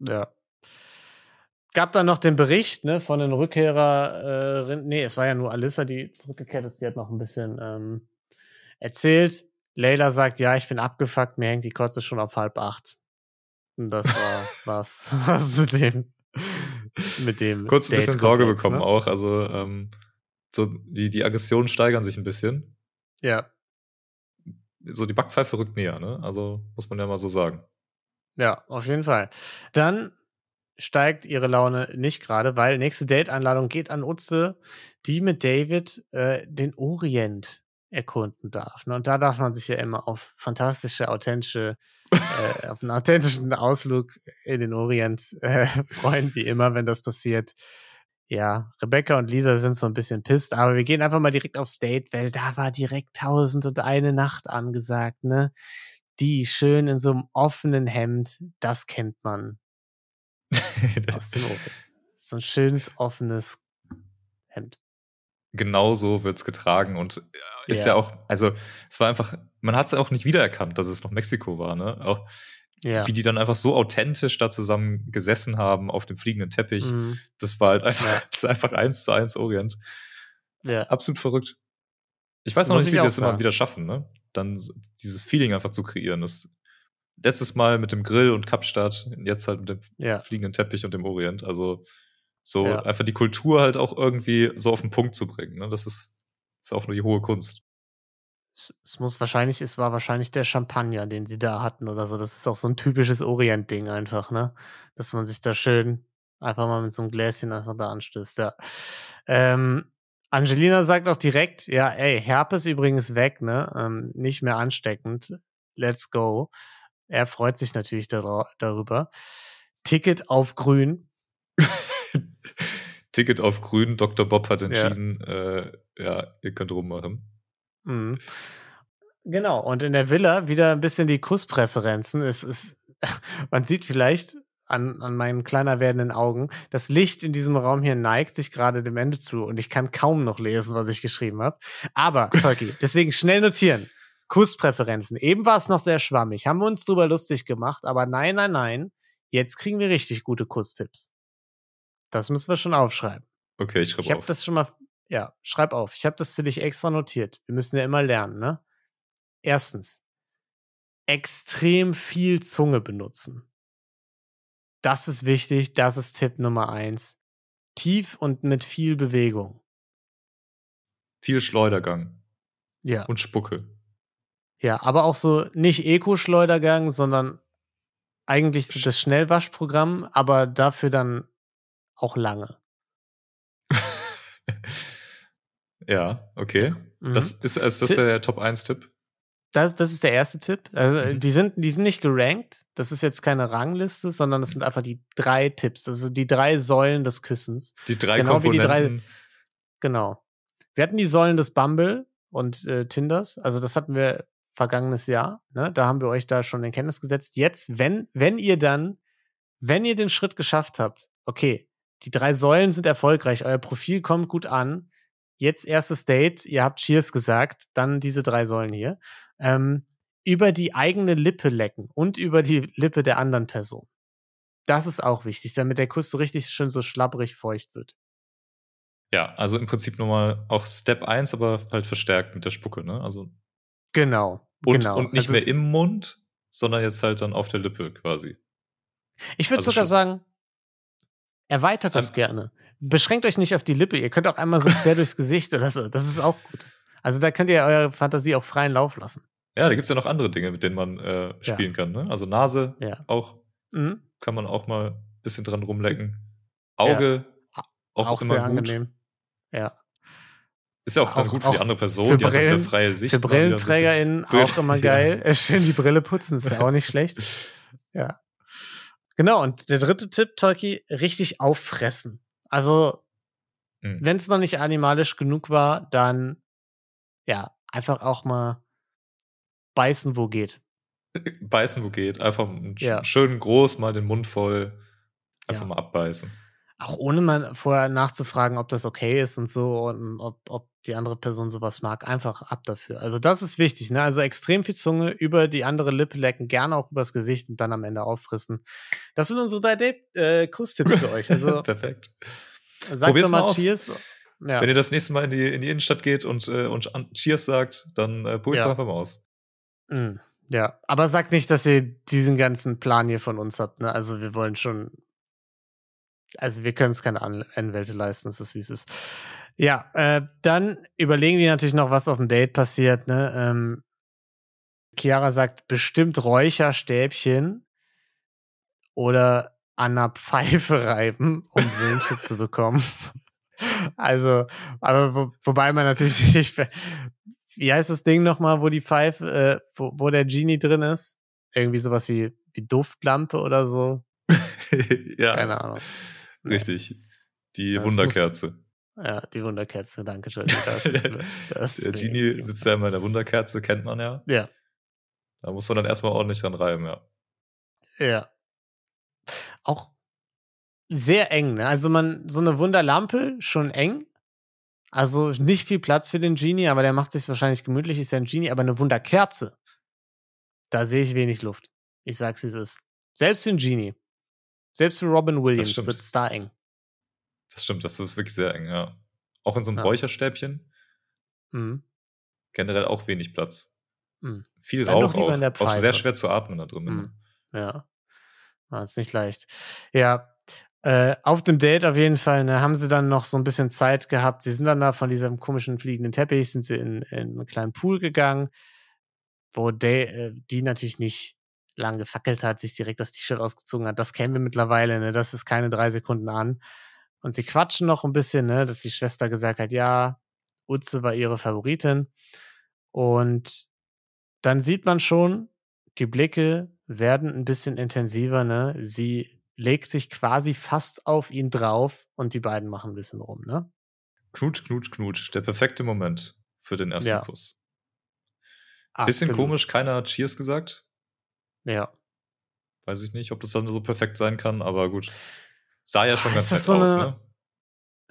Ja. Gab dann noch den Bericht ne, von den Rückkehrerinnen. Nee, es war ja nur Alissa, die zurückgekehrt ist. Die hat noch ein bisschen ähm, erzählt. Leila sagt, ja, ich bin abgefuckt, mir hängt die Kotze schon auf halb acht. Und das war was, was zu dem mit dem Kurz ein bisschen Sorge bekommen ne? auch. Also ähm, so die, die Aggressionen steigern sich ein bisschen. Ja, So die Backpfeife rückt näher, ne? Also muss man ja mal so sagen. ja, auf jeden Fall. Dann steigt ihre Laune nicht gerade, weil nächste Date-Einladung geht an Utze, die mit David äh, den Orient erkunden darf. Ne? Und da darf man sich ja immer auf fantastische, authentische, äh, auf einen authentischen Ausflug in den Orient äh, freuen, wie immer, wenn das passiert. Ja, Rebecca und Lisa sind so ein bisschen pisst, aber wir gehen einfach mal direkt aufs Date, weil da war direkt tausend und eine Nacht angesagt, ne? Die schön in so einem offenen Hemd, das kennt man aus dem Ofen. So ein schönes, offenes Hemd. Genau so wird's getragen und äh, ist ja. Ja. auch, also es war einfach, man hat es auch nicht wiedererkannt, dass es noch Mexiko war, ne? Auch Ja. wie die dann einfach so authentisch da zusammen gesessen haben auf dem fliegenden Teppich. Mhm. Das war halt einfach, Ja. das ist einfach eins zu eins Orient. ja. Absolut verrückt. Ich weiß noch Muss nicht, ich wie die das immer sagen. wieder schaffen, ne? Dann dieses Feeling einfach zu kreieren. Das letztes Mal mit dem Grill und Kapstadt, jetzt halt mit dem fliegenden Teppich und dem Orient. Also so Ja. einfach die Kultur halt auch irgendwie so auf den Punkt zu bringen. Ne? Das ist, ist auch nur die hohe Kunst. Es, es muss wahrscheinlich, es war wahrscheinlich der Champagner, den sie da hatten oder so. Das ist auch so ein typisches Orient-Ding einfach, ne? Dass man sich da schön einfach mal mit so einem Gläschen einfach da anstößt, ja. Ähm, Angelina sagt auch direkt, ja, ey, Herpes übrigens weg, ne? Ähm, nicht mehr ansteckend. Let's go. Er freut sich natürlich dar darüber. Ticket auf grün. Ticket auf grün, Dr. Bob hat Ja. entschieden, äh, ja, ihr könnt rummachen. Mhm. Genau, und in der Villa wieder ein bisschen die Kusspräferenzen. Es ist, man sieht vielleicht an, an meinen kleiner werdenden Augen, das Licht in diesem Raum hier neigt sich gerade dem Ende zu und ich kann kaum noch lesen, was ich geschrieben habe. Aber, Tolki, deswegen schnell notieren. Kusspräferenzen. Eben war es noch sehr schwammig, haben wir uns drüber lustig gemacht, aber nein, nein, nein. Jetzt kriegen wir richtig gute Kusstipps. Das müssen wir schon aufschreiben. Okay, ich schreibe Ich habe auf. das schon mal, ja, schreib auf. Ich habe das für dich extra notiert. Wir müssen ja immer lernen, ne? Erstens, extrem viel Zunge benutzen. Das ist wichtig, das ist Tipp Nummer eins. Tief und mit viel Bewegung. Viel Schleudergang Ja. und Spucke. Ja, aber auch so nicht Eco-Schleudergang, sondern eigentlich das Schnellwaschprogramm, aber dafür dann auch lange. ja, okay. Mhm. Das ist, ist das Ti- der Top 1-Tipp? Das, das ist der erste Tipp. Also, äh, Mhm. die, sind, die sind nicht gerankt. Das ist jetzt keine Rangliste, sondern das sind einfach die drei Tipps. Also die drei Säulen des Küssens. Die drei Genau wie die drei- Komponenten. Genau. Wir hatten die Säulen des Bumble und äh, Tinders. Also das hatten wir vergangenes Jahr. Ne? Da haben wir euch da schon in Kenntnis gesetzt. Jetzt, wenn, wenn ihr dann, wenn ihr den Schritt geschafft habt, okay, die drei Säulen sind erfolgreich, euer Profil kommt gut an. Jetzt erstes Date, ihr habt Cheers gesagt, dann diese drei Säulen hier. Ähm, über die eigene Lippe lecken und über die Lippe der anderen Person. Das ist auch wichtig, damit der Kuss so richtig schön so schlabbrig feucht wird. Ja, also im Prinzip nochmal auch Step 1, aber halt verstärkt mit der Spucke, ne? Also Genau. und, genau. und nicht Also mehr im Mund, sondern jetzt halt dann auf der Lippe quasi. Ich würde also sogar sagen, erweitert das gerne. Beschränkt euch nicht auf die Lippe. Ihr könnt auch einmal so quer durchs Gesicht oder so. Das ist auch gut. Also da könnt ihr eure Fantasie auch freien Lauf lassen. Ja, da gibt's ja noch andere Dinge, mit denen man äh, spielen kann, ne? Also Nase Ja. auch, Mhm. kann man auch mal ein bisschen dran rumlecken. Auge, auch, Auch, immer sehr gut. angenehm. Ja. Ist ja auch dann Auch- gut für die andere Person, die hat Brillen- eine freie Sicht. Für. BrillenträgerInnen Brill- auch immer Ja. geil. Schön die Brille putzen, ist ja auch nicht schlecht. Ja. Genau, und der dritte Tipp, Tolki, richtig auffressen. Also, Mhm. wenn es noch nicht animalisch genug war, dann ja, einfach auch mal beißen, wo geht. Beißen, wo geht. Einfach Ja. schön groß, mal den Mund voll. Einfach Ja. mal abbeißen. Auch ohne mal vorher nachzufragen, ob das okay ist und so und ob, ob die andere Person sowas mag. Einfach ab dafür. Also das ist wichtig, ne? Also extrem viel Zunge über die andere Lippe lecken, gerne auch übers Gesicht und dann am Ende auffressen. Das sind unsere drei Date- äh, Kusstipps für euch. Also Perfekt. sagt Probiert's doch mal mal aus. Cheers. Ja. Wenn ihr das nächste Mal in die, in die Innenstadt geht und, äh, und Cheers sagt, dann äh, probiert's Ja. einfach mal aus. Mm, ja, aber sagt nicht, dass ihr diesen ganzen Plan hier von uns habt. Ne? Also wir wollen schon, also wir können es keine An Anwälte leisten, es ist wie es ist. Ja, äh, dann überlegen die natürlich noch, was auf dem Date passiert. Ne? Ähm, Chiara sagt bestimmt Räucherstäbchen oder an einer Pfeife reiben, um Wünsche zu bekommen. Also, aber wo, wobei man natürlich nicht, wie heißt das Ding nochmal, wo die Pfeife, äh, wo, wo der Genie drin ist? Irgendwie sowas wie, wie Duftlampe oder so. ja, Keine Ahnung. Richtig. Die Das Wunderkerze. Ja, die Wunderkerze, danke schön. Das, das Der Genie sitzt ja immer in der Wunderkerze, kennt man ja. Ja, Da muss man dann erstmal ordentlich dran reiben, ja. ja. Auch sehr eng, ne? Also man, so eine Wunderlampe, schon eng. Also nicht viel Platz für den Genie, aber der macht sich wahrscheinlich gemütlich, ist ja ein Genie, aber eine Wunderkerze, da sehe ich wenig Luft. Ich sag's, wie es ist. Selbst für einen Genie. Selbst für Robin Williams stimmt. wird's da eng. Das stimmt, das ist wirklich sehr eng, ja. Auch in so einem Ja. Räucherstäbchen Mhm. generell auch wenig Platz. Mhm. Viel Dann Rauch auch. in der auch sehr schwer zu atmen da drin. Mhm. Ja. War jetzt nicht leicht. Ja. Äh, auf dem Date auf jeden Fall, ne, haben sie dann noch so ein bisschen Zeit gehabt. Sie sind dann da von diesem komischen fliegenden Teppich, sind sie in, in einen kleinen Pool gegangen, wo Day, äh, die natürlich nicht lang gefackelt hat, sich direkt das T-Shirt ausgezogen hat. Das kennen wir mittlerweile, ne? Das ist keine drei Sekunden an. Und sie quatschen noch ein bisschen, ne, dass die Schwester gesagt hat, ja, Utze war ihre Favoritin. Und dann sieht man schon, die Blicke werden ein bisschen intensiver, ne? Sie legt sich quasi fast auf ihn drauf und die beiden machen ein bisschen rum, ne? Knutsch, knutsch, knutsch. Der perfekte Moment für den ersten Ja. Kuss. Bisschen Absolut. komisch, keiner hat Cheers gesagt. Ja. Weiß ich nicht, ob das dann so perfekt sein kann, aber gut. Sah ja schon Ah, ganz ist nett das so aus, eine- ne?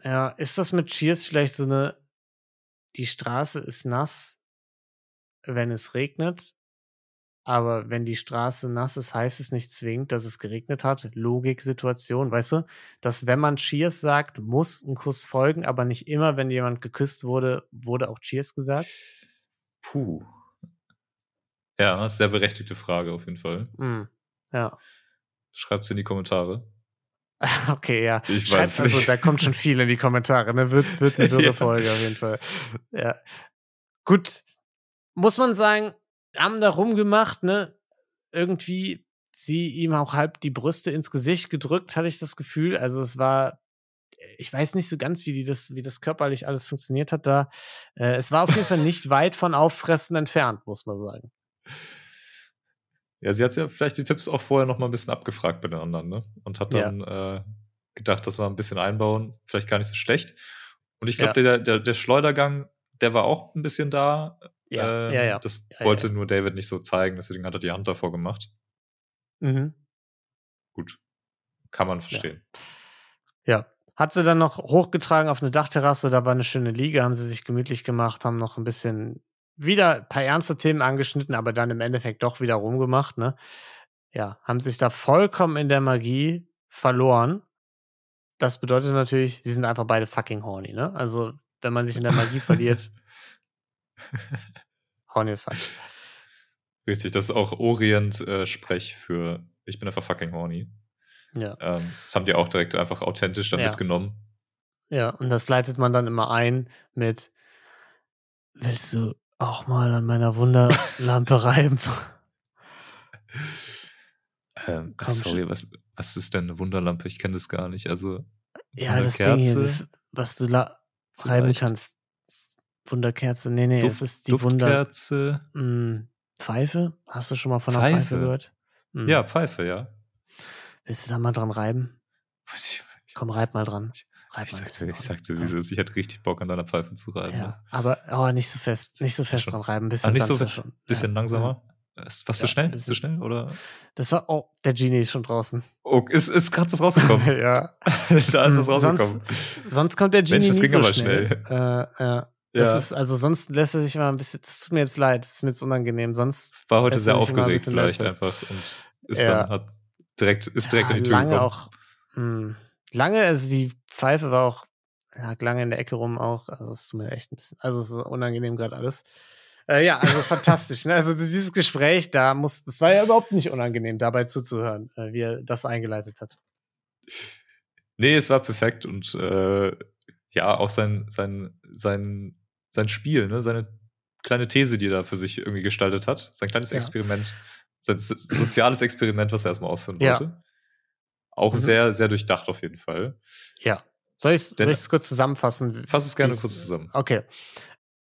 Ja, ist das mit Cheers vielleicht so eine, die Straße ist nass, wenn es regnet, aber wenn die Straße nass ist, heißt es nicht zwingend, dass es geregnet hat. Logik-Situation, weißt du? Dass wenn man Cheers sagt, muss ein Kuss folgen, aber nicht immer, wenn jemand geküsst wurde, wurde auch Cheers gesagt. Puh. Ja, sehr berechtigte Frage auf jeden Fall. Hm. Ja. Schreibt's in die Kommentare. Okay, ja. Ich Schreibt weiß also, nicht. da kommt schon viel in die Kommentare, ne? Wird, wird eine Ja. Folge auf jeden Fall. Ja. Gut. Muss man sagen, haben da rumgemacht, ne? Irgendwie sie ihm auch halb die Brüste ins Gesicht gedrückt, hatte ich das Gefühl. Also es war, ich weiß nicht so ganz, wie die das, wie das körperlich alles funktioniert hat da. Äh, es war auf jeden Fall nicht weit von Auffressen entfernt, muss man sagen. Ja, sie hat ja vielleicht die Tipps auch vorher noch mal ein bisschen abgefragt bei den anderen, ne? Und hat Ja. dann äh, gedacht, dass wir ein bisschen einbauen, vielleicht gar nicht so schlecht. Und ich Ja. glaube, der, der, der Schleudergang, der war auch ein bisschen da. Ja, Ähm, ja, ja. Das Ja, wollte ja. nur David nicht so zeigen, deswegen hat er die Hand davor gemacht. Mhm. Gut. Kann man verstehen. Ja. Hat sie dann noch hochgetragen auf eine Dachterrasse, da war eine schöne Liege, haben sie sich gemütlich gemacht, haben noch ein bisschen wieder ein paar ernste Themen angeschnitten, aber dann im Endeffekt doch wieder rumgemacht, ne? Ja, haben sich da vollkommen in der Magie verloren. Das bedeutet natürlich, sie sind einfach beide fucking horny, ne? Also, wenn man sich in der Magie verliert, horny ist fuck. Richtig, das ist auch Orient-Sprech für ich bin einfach fucking horny. Ja. Ähm, das haben die auch direkt einfach authentisch dann Ja. mitgenommen. Ja, und das leitet man dann immer ein mit Willst du auch mal an meiner Wunderlampe reiben? Ähm, Komm sorry, was, was ist denn eine Wunderlampe? Ich kenne das gar nicht. Also, Ja, das Ding hier, das, was du reiben kannst. Wunderkerze, nee, nee, es Duft- ist die Wunder. Duftkerze. Mh, Pfeife? Hast du schon mal von einer Pfeife, Pfeife? gehört? Hm. Ja, Pfeife, ja. Willst du da mal dran reiben? Ich, ich, Komm, reib mal dran. Reib ich sagte, ich sagte, wie es ist. Ich hätte richtig Bock an deiner Pfeife zu reiben. Ja, ne? aber oh, nicht so fest, nicht so fest Schon. dran reiben, ein bisschen Ah, nicht so schon. Bisschen ja. langsamer. Ist was zu Ja, schnell? Zu schnell? Oder? Das war, oh, der Genie ist schon draußen. Oh, ist, ist gerade was rausgekommen. ja. da ist was Hm, rausgekommen. Sonst kommt der Genie Mensch, das ging so aber schnell. Äh, ja. Das Ja. ist, also sonst lässt er sich mal ein bisschen, das tut mir jetzt leid, das ist mir jetzt unangenehm. Sonst War heute sehr er ein aufgeregt vielleicht einfach und ist Ja. dann hat direkt, ist direkt ja, in die Tür lange gekommen. auch, mh, lange, also die Pfeife war auch, lag lange in der Ecke rum auch, also es tut mir echt ein bisschen, also es ist unangenehm gerade alles. Äh, ja, also fantastisch, ne? Also dieses Gespräch, da muss, das war ja überhaupt nicht unangenehm, dabei zuzuhören, äh, wie er das eingeleitet hat. Nee, es war perfekt und äh, ja, auch sein, sein, sein, sein Spiel, ne? seine kleine These, die er da für sich irgendwie gestaltet hat, sein kleines Ja. Experiment, sein so- soziales Experiment, was er erstmal ausführen Ja. wollte. Auch Mhm. sehr, sehr durchdacht auf jeden Fall. Ja. Soll ich es kurz zusammenfassen? Fass es gerne kurz zusammen. Okay.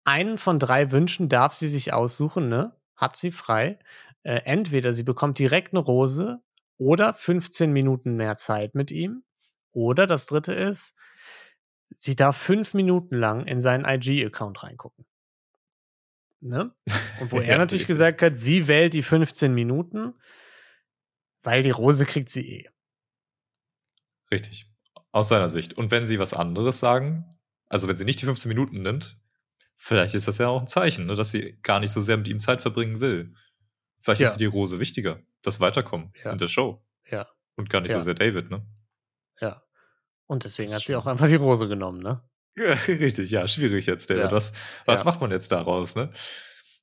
Einen von drei Wünschen darf sie sich aussuchen, ne? Hat sie frei. Äh, entweder sie bekommt direkt eine Rose oder 15 Minuten mehr Zeit mit ihm. Oder das dritte ist, sie darf fünf Minuten lang in seinen IG-Account reingucken. Ne? Und wo er natürlich gesagt hat, sie wählt die 15 Minuten, weil die Rose kriegt sie eh. Richtig. Aus seiner Sicht. Und wenn sie was anderes sagen, also wenn sie nicht die 15 Minuten nimmt, vielleicht ist das ja auch ein Zeichen, ne, dass sie gar nicht so sehr mit ihm Zeit verbringen will. Vielleicht Ja. ist die Rose wichtiger, das Weiterkommen Ja. in der Show. Ja. Und gar nicht Ja. so sehr David, ne? Ja. Und deswegen hat ist sie auch einfach die Rose genommen, ne? Ja, richtig, ja, schwierig jetzt, David. Was, was macht man jetzt daraus, ne?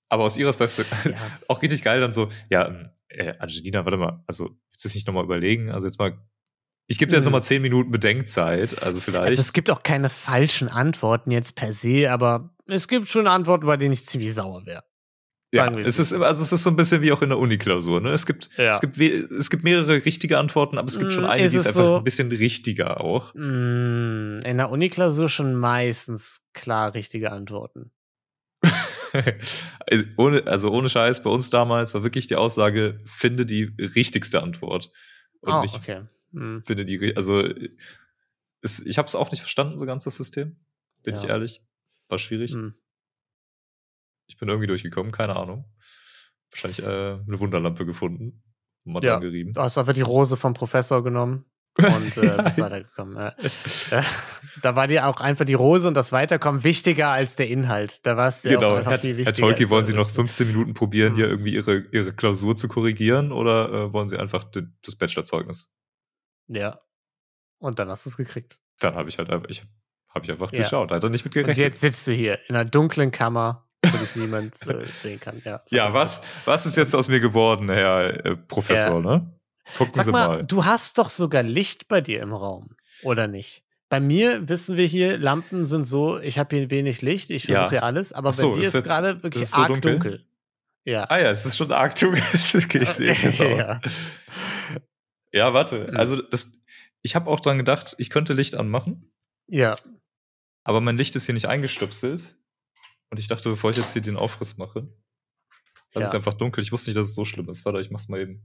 Aber aus ihrer Perspektive, auch richtig geil dann so, ja, ähm, äh, Angelina, warte mal, also, willst du es nicht nochmal überlegen? Also jetzt mal, ich gebe dir jetzt Mhm. nochmal 10 Minuten Bedenkzeit, also vielleicht. Also es gibt auch keine falschen Antworten jetzt per se, aber es gibt schon Antworten, bei denen ich ziemlich sauer wäre. Ja, es ist, also es ist so ein bisschen wie auch in der Uni-Klausur. Ne? Es, gibt, Ja. es, gibt es gibt mehrere richtige Antworten, aber es gibt schon Mm, eine, ist die ist einfach so- ein bisschen richtiger auch. Mm, in der Uniklausur schon meistens klar richtige Antworten. also, ohne, also ohne Scheiß, bei uns damals war wirklich die Aussage, finde die richtigste Antwort. Und Oh, nicht okay. Mm, finde die, also es, ich habe es auch nicht verstanden, so ganz das System. Bin ich Ja. ehrlich. War schwierig. mm. Ich bin irgendwie durchgekommen, keine Ahnung. Wahrscheinlich äh, eine Wunderlampe gefunden. und mal Ja. gerieben. Du hast einfach die Rose vom Professor genommen und äh, bist weitergekommen. Ja. Da war dir auch einfach die Rose und das Weiterkommen wichtiger als der Inhalt. Da war es dir Genau, auch einfach Herr, viel Herr wichtiger. Tolki, als wollen Sie noch Wissen. 15 Minuten probieren, hier Hm. irgendwie Ihre, Ihre Klausur zu korrigieren oder äh, wollen Sie einfach das Bachelorzeugnis? Ja. Und dann hast du es gekriegt. Dann habe ich halt einfach, ich habe ich einfach Ja. geschaut, hat er nicht mit Und gerechnet. jetzt sitzt du hier in einer dunklen Kammer, wo dich niemand äh, sehen kann. Ja, ja, was, was ist jetzt aus mir geworden, Herr äh, Professor, ne? Gucken Sag Sie mal, mal. du hast doch sogar Licht bei dir im Raum, oder nicht? Bei mir wissen wir hier, Lampen sind so, ich habe hier wenig Licht, ich Ja. versuche hier alles, aber so, bei dir ist jetzt- gerade wirklich ist so arg dunkel? dunkel. Ja. Ah ja, es ist schon arg dunkel. okay, ich sehe ja. Ja, warte. Hm. Also das, ich habe auch dran gedacht, ich könnte Licht anmachen, ja. aber mein Licht ist hier nicht eingestöpselt. Und ich dachte, bevor ich jetzt hier den Aufriss mache, das Ja. ist einfach dunkel. Ich wusste nicht, dass es so schlimm ist. Warte, ich mach's mal eben.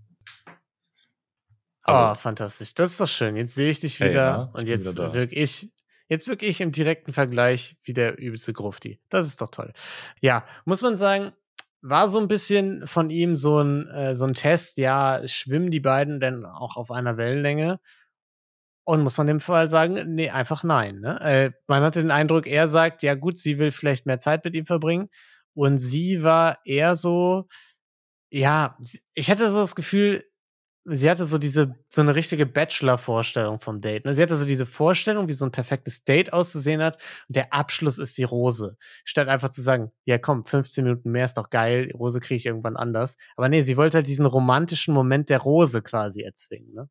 Oh, Hallo. fantastisch. Das ist doch schön. Jetzt sehe ich dich Hey, wieder na, ich und jetzt wirke ich, jetzt wirke ich im direkten Vergleich wie der übelste Grufti. Das ist doch toll. Ja, muss man sagen, war so ein bisschen von ihm so ein, äh, so ein Test, ja, schwimmen die beiden denn auch auf einer Wellenlänge? Und muss man dem Fall sagen, nee, einfach nein. Ne? Äh, man hatte den Eindruck, er sagt, ja gut, sie will vielleicht mehr Zeit mit ihm verbringen. Und sie war eher so, ja, ich hatte so das Gefühl, sie hatte so diese, so eine richtige Bachelor-Vorstellung vom Date. Ne? Sie hatte so diese Vorstellung, wie so ein perfektes Date auszusehen hat. Und der Abschluss ist die Rose. Statt einfach zu sagen, ja komm, 15 Minuten mehr ist doch geil, die Rose kriege ich irgendwann anders. Aber nee, sie wollte halt diesen romantischen Moment der Rose quasi erzwingen. Ne?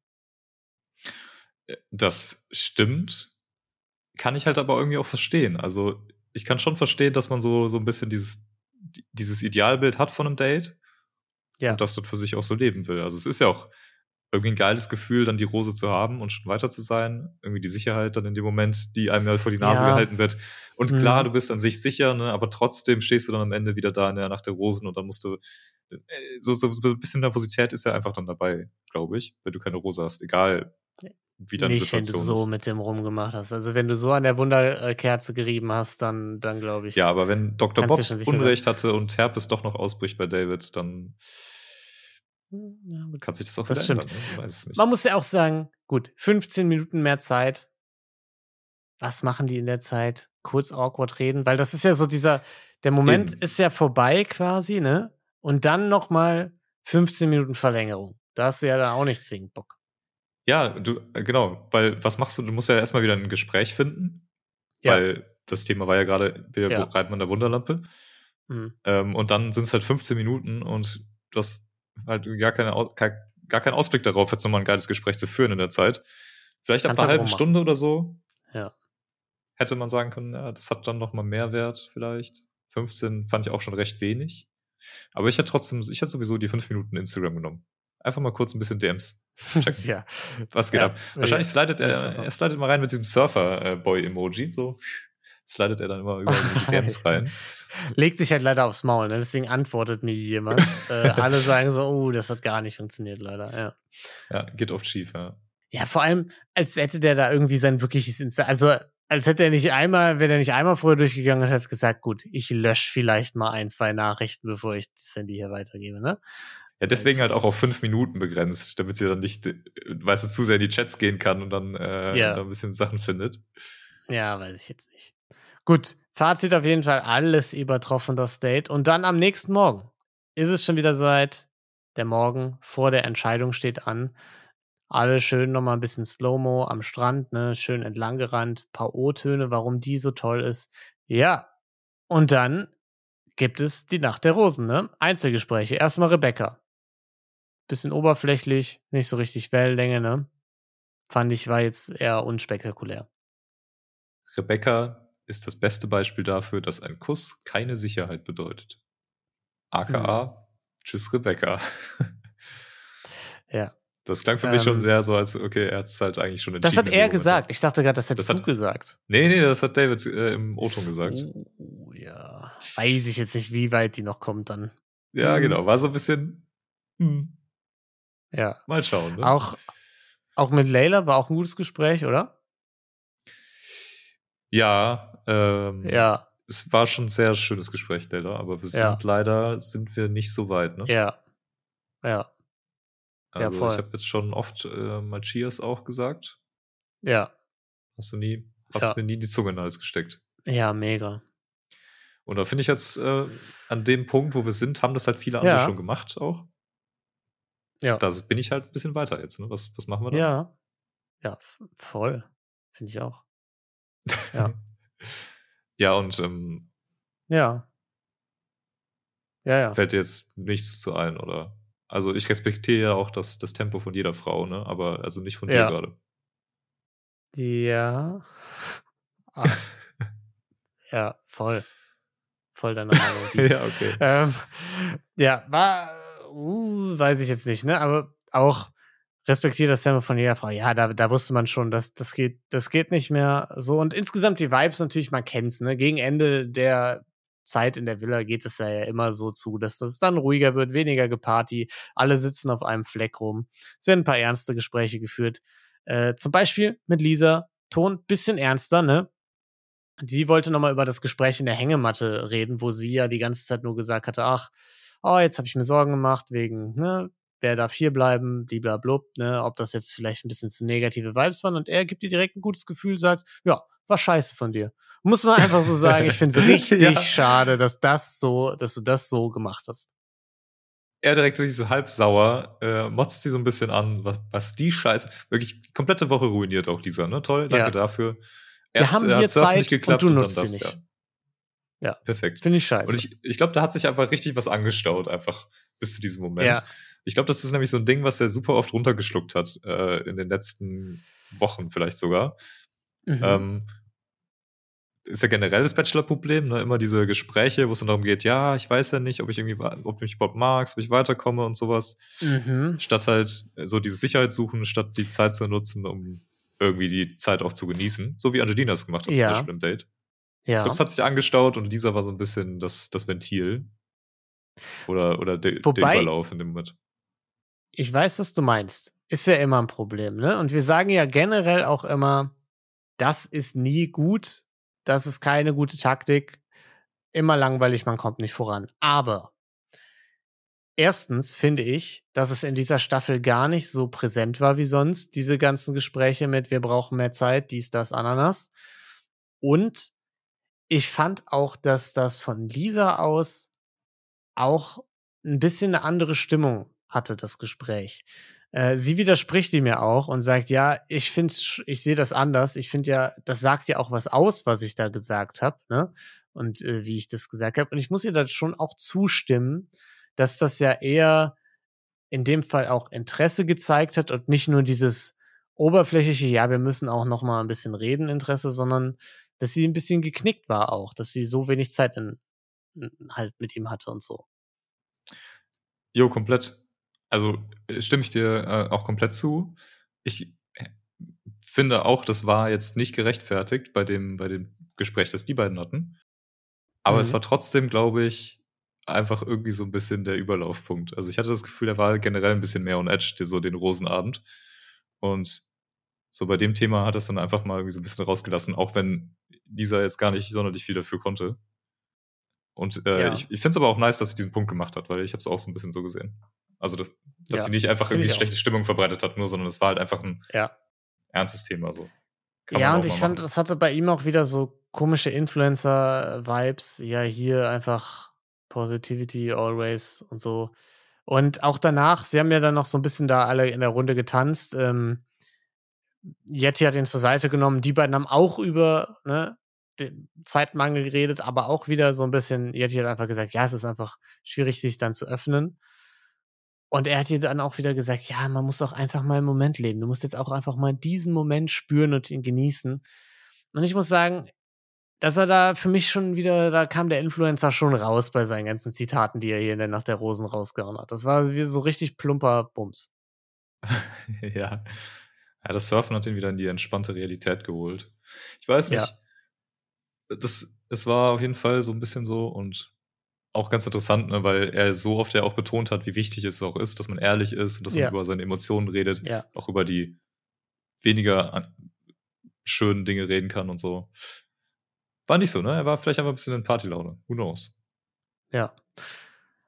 Das stimmt. Kann ich halt aber irgendwie auch verstehen. Also, ich kann schon verstehen, dass man so, so ein bisschen dieses, dieses Idealbild hat von einem Date Ja. und das dort für sich auch so leben will. Also, es ist ja auch irgendwie ein geiles Gefühl, dann die Rose zu haben und schon weiter zu sein. Irgendwie die Sicherheit dann in dem Moment, die einem ja vor die Nase Ja. gehalten wird. Und Mhm. klar, du bist an sich sicher, ne, aber trotzdem stehst du dann am Ende wieder da in der Nacht der Rosen und dann musst du, äh, so, so, so ein bisschen Nervosität ist ja einfach dann dabei, glaube ich, wenn du keine Rose hast. Egal, wie deine Nicht, wenn du Situation so ist. mit dem rumgemacht hast. Also wenn du so an der Wunderkerze gerieben hast, dann, dann glaube ich. Ja, aber wenn Dr. Bob Unrecht hatte und Herpes doch noch ausbricht bei David, dann Ja, kann sich das auch Das ändern. Ne? Man muss ja auch sagen, gut, 15 Minuten mehr Zeit. Was machen die in der Zeit? Kurz awkward reden, weil das ist ja so dieser, der Moment Eben. ist ja vorbei quasi, ne? Und dann noch mal 15 Minuten Verlängerung. Da hast du ja dann auch nicht zwingend Bock. Ja, du, äh, genau, weil was machst du? Du musst ja erstmal wieder ein Gespräch finden, Ja. weil das Thema war ja gerade, wir Ja. reiten an der Wunderlampe. Mhm. Ähm, und dann sind es halt 15 Minuten und du hast halt gar, keine, gar keinen Ausblick darauf, jetzt nochmal ein geiles Gespräch zu führen in der Zeit. Vielleicht ab einer halt halben. Stunde oder so Ja. hätte man sagen können, ja, das hat dann nochmal Mehrwert vielleicht. 15 fand ich auch schon recht wenig. Aber ich hätte trotzdem, ich hätte sowieso die 5 Minuten Instagram genommen. Einfach mal kurz ein bisschen DMs checken. ja. Was geht Ja, ab? Wahrscheinlich ja, slidet er, er slidet mal rein mit diesem Surfer-Boy-Emoji. So slidet er dann immer über die DMs rein. Legt sich halt leider aufs Maul, ne? deswegen antwortet nie jemand. äh, alle sagen so, oh, das hat gar nicht funktioniert, leider. Ja. Ja, geht oft schief, ja. Ja, vor allem, als hätte der da irgendwie sein wirkliches Insta. Also, als hätte er nicht einmal, wenn er nicht einmal vorher durchgegangen und hat gesagt, gut, ich lösche vielleicht mal ein, zwei Nachrichten, bevor ich das Handy hier weitergebe, ne? Ja, deswegen halt auch auf fünf Minuten begrenzt, damit sie dann nicht, äh, weißt du, zu sehr in die Chats gehen kann und dann, äh, Ja. dann ein bisschen Sachen findet. Ja, weiß ich jetzt nicht. Gut, Fazit auf jeden Fall alles übertroffen, das Date. Und dann am nächsten Morgen ist es schon wieder seit der Morgen vor der Entscheidung steht an. Alle schön nochmal ein bisschen Slow-Mo am Strand, ne? Schön entlang gerannt, paar O-Töne, warum die so toll ist. Ja. Und dann gibt es die Nacht der Rosen, ne? Einzelgespräche. Erstmal Rebecca. Bisschen oberflächlich, nicht so richtig Wellenlänge, ne? Fand ich, war jetzt eher unspektakulär. Rebecca ist das beste Beispiel dafür, dass ein Kuss keine Sicherheit bedeutet. AKA, tschüss Rebecca. Ja. Das klang für mich schon Ähm, sehr so, als okay, er hat es halt eigentlich schon Das entschieden. hat in dem er gesagt. Ich dachte gerade, das hättest Das du hat- gesagt. Nee, nee, das hat David äh, im O-Ton gesagt. Oh, ja. Weiß ich jetzt nicht, wie weit die noch kommt dann. Ja, Mhm. genau. War so ein bisschen. Hm, Ja. mal schauen. Ne? Auch, auch mit Layla war auch ein gutes Gespräch, oder? Ja, ähm, Ja, es war schon ein sehr schönes Gespräch, Leila, aber wir sind Ja. leider sind wir nicht so weit. Ne? ja. Ja, ja, also voll. ich habe jetzt schon oft äh, mal Cheers auch gesagt. ja. Hast du nie, hast Ja. mir nie die Zunge in den Hals gesteckt. Ja, mega. Und da finde ich jetzt äh, an dem Punkt, wo wir sind, haben das halt viele andere Ja. schon gemacht auch. Ja. Da bin ich halt ein bisschen weiter jetzt. Ne? Was, was machen wir da? Ja. Ja, voll. Finde ich auch. Ja. ja, und ähm, Ja. Ja, ja. fällt dir jetzt nichts zu ein, oder? Also ich respektiere ja auch das, das Tempo von jeder Frau, ne? Aber also nicht von Ja. dir gerade. Ja. Ah. ja, voll. Voll deine Meinung. Ja, okay. ähm, ja, war, uh, weiß ich jetzt nicht, ne? Aber auch respektiert das Tempo von jeder Frau. Ja, da, da wusste man schon, dass das geht, das geht nicht mehr so. Und insgesamt die Vibes natürlich, man kennt's, ne? Gegen Ende der Zeit in der Villa geht es ja immer so zu, dass das dann ruhiger wird, weniger geparty, alle sitzen auf einem Fleck rum. Es werden ein paar ernste Gespräche geführt. Äh, zum Beispiel mit Lisa, Ton bisschen ernster, ne? Sie wollte nochmal über das Gespräch in der Hängematte reden, wo sie ja die ganze Zeit nur gesagt hatte, ach, oh, jetzt habe ich mir Sorgen gemacht wegen, ne, wer darf hier bleiben, bliblablub, ne, ob das jetzt vielleicht ein bisschen zu negative Vibes waren und er gibt ihr direkt ein gutes Gefühl, sagt, ja, war scheiße von dir. Muss man einfach so sagen, ich finde es richtig Ja. schade, dass das so, dass du das so gemacht hast. Er direkt wirklich so halb sauer, äh, motzt sie so ein bisschen an, was, was die Scheiße. Wirklich die komplette Woche ruiniert auch dieser, ne? Toll, danke Ja. dafür. Wir haben äh, hier hat's Surfen Zeit und du nutzt sie nicht. Ja. Perfekt. Finde ich scheiße. Und ich, ich glaube, da hat sich einfach richtig was angestaut, einfach bis zu diesem Moment. Ja. Ich glaube, das ist nämlich so ein Ding, was er super oft runtergeschluckt hat, äh, in den letzten Wochen vielleicht sogar. Mhm. Ähm, ist ja generell das Bachelor-Problem, ne? immer diese Gespräche, wo es dann darum geht, ja, ich weiß ja nicht, ob ich irgendwie, ob du mich überhaupt magst, ob ich weiterkomme und sowas. mhm. Statt halt so diese Sicherheit suchen, statt die Zeit zu nutzen, um irgendwie die Zeit auch zu genießen. So wie Angelina es gemacht hat Ja. zum Beispiel im Date. Ich Ja. glaube, es hat sich angestaut und Lisa war so ein bisschen das, das Ventil. Oder, oder de, Wobei- der Überlauf in dem Moment. Ich weiß, was du meinst. Ist ja immer ein Problem, ne? Und wir sagen ja generell auch immer, das ist nie gut, das ist keine gute Taktik, immer langweilig, man kommt nicht voran. Aber erstens finde ich, dass es in dieser Staffel gar nicht so präsent war wie sonst, diese ganzen Gespräche mit wir brauchen mehr Zeit, dies, das, Ananas. Und ich fand auch, dass das von Lisa aus auch ein bisschen eine andere Stimmung hatte, das Gespräch. Äh, sie widerspricht ihm ja auch und sagt, ja, ich finde, ich sehe das anders. Ich finde ja, das sagt ja auch was aus, was ich da gesagt habe, ne? Und äh, wie ich das gesagt habe. Und ich muss ihr da schon auch zustimmen, dass das ja eher in dem Fall auch Interesse gezeigt hat und nicht nur dieses oberflächliche, ja, wir müssen auch noch mal ein bisschen reden, Interesse, sondern dass sie ein bisschen geknickt war auch, dass sie so wenig Zeit in, halt mit ihm hatte und so. Jo, komplett. Also stimme ich dir äh, auch komplett zu. Ich äh, finde auch, das war jetzt nicht gerechtfertigt bei dem, bei dem Gespräch, das die beiden hatten. Aber Mhm. es war trotzdem, glaube ich, einfach irgendwie so ein bisschen der Überlaufpunkt. Also ich hatte das Gefühl, er war generell ein bisschen mehr on edge, so den Rosenabend. Und So bei dem Thema hat es dann einfach mal irgendwie so ein bisschen rausgelassen, auch wenn dieser jetzt gar nicht sonderlich viel dafür konnte. Und äh, Ja. ich, ich finde es aber auch nice, dass sie diesen Punkt gemacht hat, weil ich habe es auch so ein bisschen so gesehen. Also, dass, dass Ja, sie nicht einfach irgendwie schlechte Stimmung verbreitet hat, nur, sondern es war halt einfach ein Ja. ernstes Thema. So. Kann ja, und ich fand, das hatte bei ihm auch wieder so komische Influencer-Vibes. Ja, hier einfach Positivity always und so. Und auch danach, sie haben ja dann noch so ein bisschen da alle in der Runde getanzt. Ähm, Yeti hat ihn zur Seite genommen. Die beiden haben auch über ne, den Zeitmangel geredet, aber auch wieder so ein bisschen. Yeti hat einfach gesagt, ja, es ist einfach schwierig, sich dann zu öffnen. Und er hat ihr dann auch wieder gesagt, ja, man muss auch einfach mal im Moment leben. Du musst jetzt auch einfach mal diesen Moment spüren und ihn genießen. Und ich muss sagen, dass er da für mich schon wieder, da kam der Influencer schon raus bei seinen ganzen Zitaten, die er hier in der Nacht der Rosen rausgehauen hat. Das war wie so richtig plumper Bums. ja. Ja, das Surfen hat ihn wieder in die entspannte Realität geholt. Ich weiß Ja. nicht. Das, es war auf jeden Fall so ein bisschen so und auch ganz interessant, ne, weil er so oft ja auch betont hat, wie wichtig es auch ist, dass man ehrlich ist und dass Ja. man über seine Emotionen redet, Ja. auch über die weniger schönen Dinge reden kann und so. War nicht so, ne? Er war vielleicht einfach ein bisschen in Partylaune. Who knows? Ja.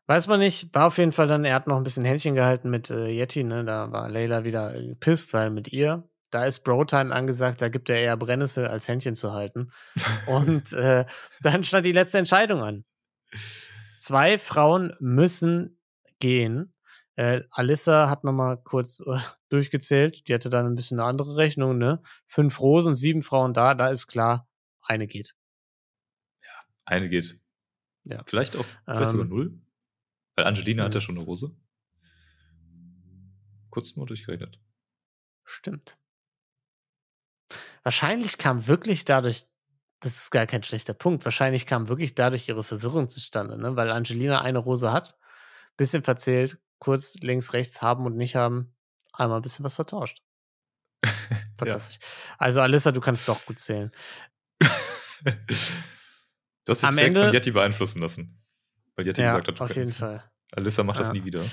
Weiß man nicht, war auf jeden Fall dann, er hat noch ein bisschen Händchen gehalten mit äh, Yeti, ne? Da war Layla wieder äh, gepisst, weil mit ihr, da ist Bro-Time angesagt, da gibt er eher Brennnessel als Händchen zu halten. Und äh, dann stand die letzte Entscheidung an. Zwei Frauen müssen gehen. Äh, Alissa hat noch mal kurz äh, durchgezählt. Die hatte dann ein bisschen eine andere Rechnung, ne? Fünf Rosen, sieben Frauen da, da ist klar, eine geht. Eine geht. Ja. Vielleicht auch, vielleicht sogar Ähm, null. Weil Angelina hat ja schon eine Rose. Kurz mal durchgerechnet. Stimmt. Wahrscheinlich kam wirklich dadurch, das ist gar kein schlechter Punkt, wahrscheinlich kam wirklich dadurch ihre Verwirrung zustande, ne? weil Angelina eine Rose hat, bisschen verzählt, kurz links, rechts haben und nicht haben, einmal ein bisschen was vertauscht. Fantastisch. Also Alissa, du kannst doch gut zählen. Du hast dich Am direkt von Ende- Yeti beeinflussen lassen. Weil Yeti Ja, gesagt hat, du auf jeden. Fall. Alissa macht das Ja. nie wieder.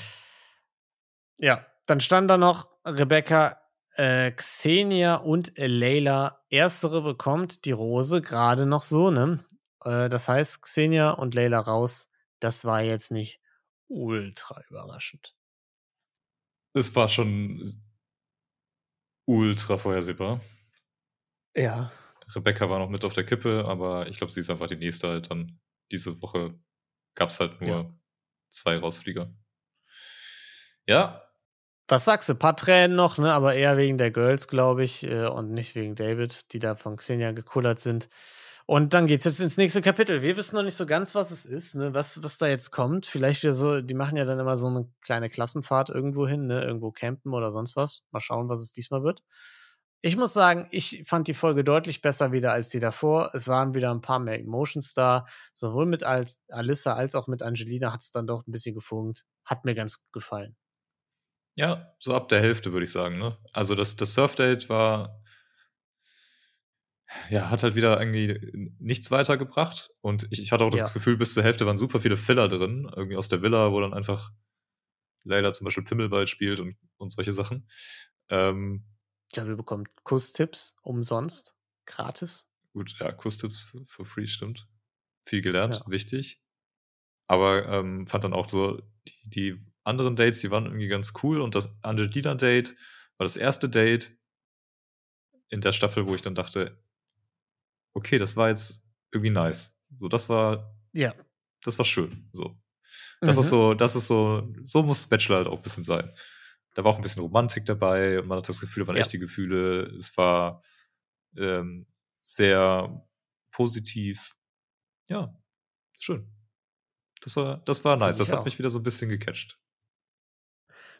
Ja, dann stand da noch Rebecca, äh, Xenia und Leila. Erstere bekommt die Rose gerade noch so, ne? Äh, das heißt, Xenia und Leila raus. Das war jetzt nicht ultra überraschend. Es war schon ultra vorhersehbar. Ja. Rebecca war noch mit auf der Kippe, aber ich glaube, sie ist einfach die nächste halt dann. Diese Woche gab es halt nur Ja. zwei Rausflieger. Ja, Was sagst du? Paar Tränen noch, ne? Aber eher wegen der Girls, glaube ich, äh, und nicht wegen David, die da von Xenia gekullert sind. Und dann geht's jetzt ins nächste Kapitel. Wir wissen noch nicht so ganz, was es ist, ne? was, was da jetzt kommt. Vielleicht wieder so, die machen ja dann immer so eine kleine Klassenfahrt irgendwo hin, ne? Irgendwo campen oder sonst was. Mal schauen, was es diesmal wird. Ich muss sagen, ich fand die Folge deutlich besser wieder als die davor. Es waren wieder ein paar mehr Emotions da. Sowohl mit Alissa als auch mit Angelina hat es dann doch ein bisschen gefunkt. Hat mir ganz gut gefallen. Ja, so ab der Hälfte würde ich sagen. Ne? Also das, das Surfdate war, ja, hat halt wieder irgendwie nichts weitergebracht. Und ich, ich hatte auch das Ja. Gefühl, bis zur Hälfte waren super viele Filler drin. Irgendwie aus der Villa, wo dann einfach Layla zum Beispiel Pimmelball spielt und, und solche Sachen. Ähm, Ja, wir bekommen Kusstipps umsonst, gratis. gut, ja, Kusstipps for- for free stimmt. Viel gelernt, Ja. wichtig. Aber ähm, fand dann auch so, die, die anderen Dates, die waren irgendwie ganz cool. Und das Angelina-Date war das erste Date in der Staffel, wo ich dann dachte, okay, das war jetzt irgendwie nice. So, das war, Ja. das war schön. So. Das Mhm. ist so, das ist so, so muss Bachelor halt auch ein bisschen sein. Da war auch ein bisschen Romantik dabei und man hat das Gefühl, da waren Ja. echte Gefühle. Es war ähm, sehr positiv. Ja, schön. Das war, das war nice. Das hat auch. mich wieder so ein bisschen gecatcht.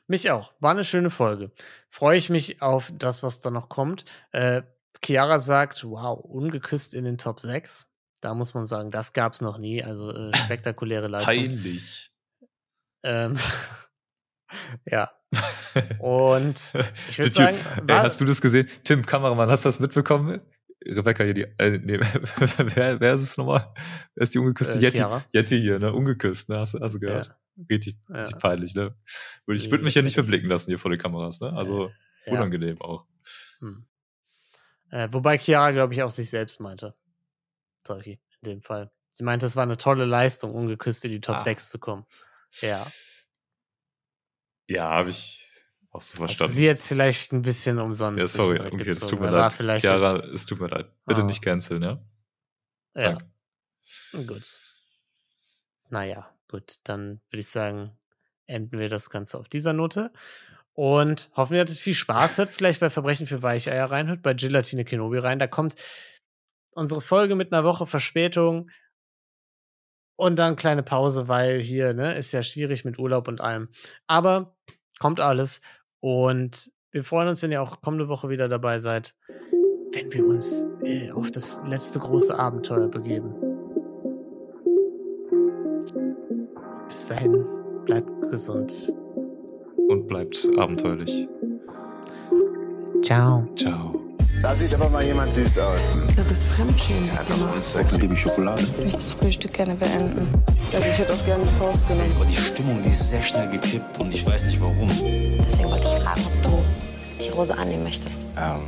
Mich auch. War eine schöne Folge. Freue ich mich auf das, was da noch kommt. Äh, Chiara sagt, wow, ungeküsst in den Top 6. Da muss man sagen, das gab es noch nie. Also äh, spektakuläre Leistung. Peinlich. Ähm, ja. Und ich würde sagen, Ey, war- hast du das gesehen? Tim, Kameramann, hast du das mitbekommen? Rebecca hier, die, äh, nee, wer, wer ist es nochmal? Wer ist die ungeküsste Äh, Yeti? Chiara. Yeti hier, ne? Ungeküsst, ne? Hast, du- hast du gehört? Ja. Richtig, Ja. richtig peinlich, ne? Ich Nee, würde mich ja nicht verblicken lassen hier vor den Kameras, ne? Also ja. unangenehm auch. Hm. Äh, wobei Chiara, glaube ich, auch sich selbst meinte. Tolki, in dem Fall. Sie meinte, es war eine tolle Leistung, ungeküsst in die Top Ah. 6 zu kommen. Ja. Ja, habe ich auch so Hast du verstanden. sie jetzt vielleicht ein bisschen umsonst. Ja, sorry, okay, es gezogen. tut mir leid. Vielleicht Chiara, jetzt, es tut mir leid. Bitte Ah. nicht canceln, ja? ja. Danke. Gut. Naja, gut. Dann würde ich sagen, enden wir das Ganze auf dieser Note. Und hoffen, ihr hattet viel Spaß. Hört vielleicht bei Verbrechen für Weicheier rein, hört bei Gelatine Kenobi rein. Da kommt unsere Folge mit einer Woche Verspätung und dann kleine Pause, weil hier, ne, ist ja schwierig mit Urlaub und allem. Aber kommt alles. Und wir freuen uns, wenn ihr auch kommende Woche wieder dabei seid, wenn wir uns äh, auf das letzte große Abenteuer begeben. Bis dahin, bleibt gesund. Und bleibt abenteuerlich. Ciao. Ciao. Da sieht aber mal jemand süß aus. Das ist Fremdschämen gemacht. Dann gebe ich Schokolade. Ich möchte das Frühstück gerne beenden. Also ich hätte auch gerne die Faust genommen. Aber die Stimmung, die ist sehr schnell gekippt und ich weiß nicht warum. Deswegen wollte ich fragen, ob du die Rose annehmen möchtest. Ähm,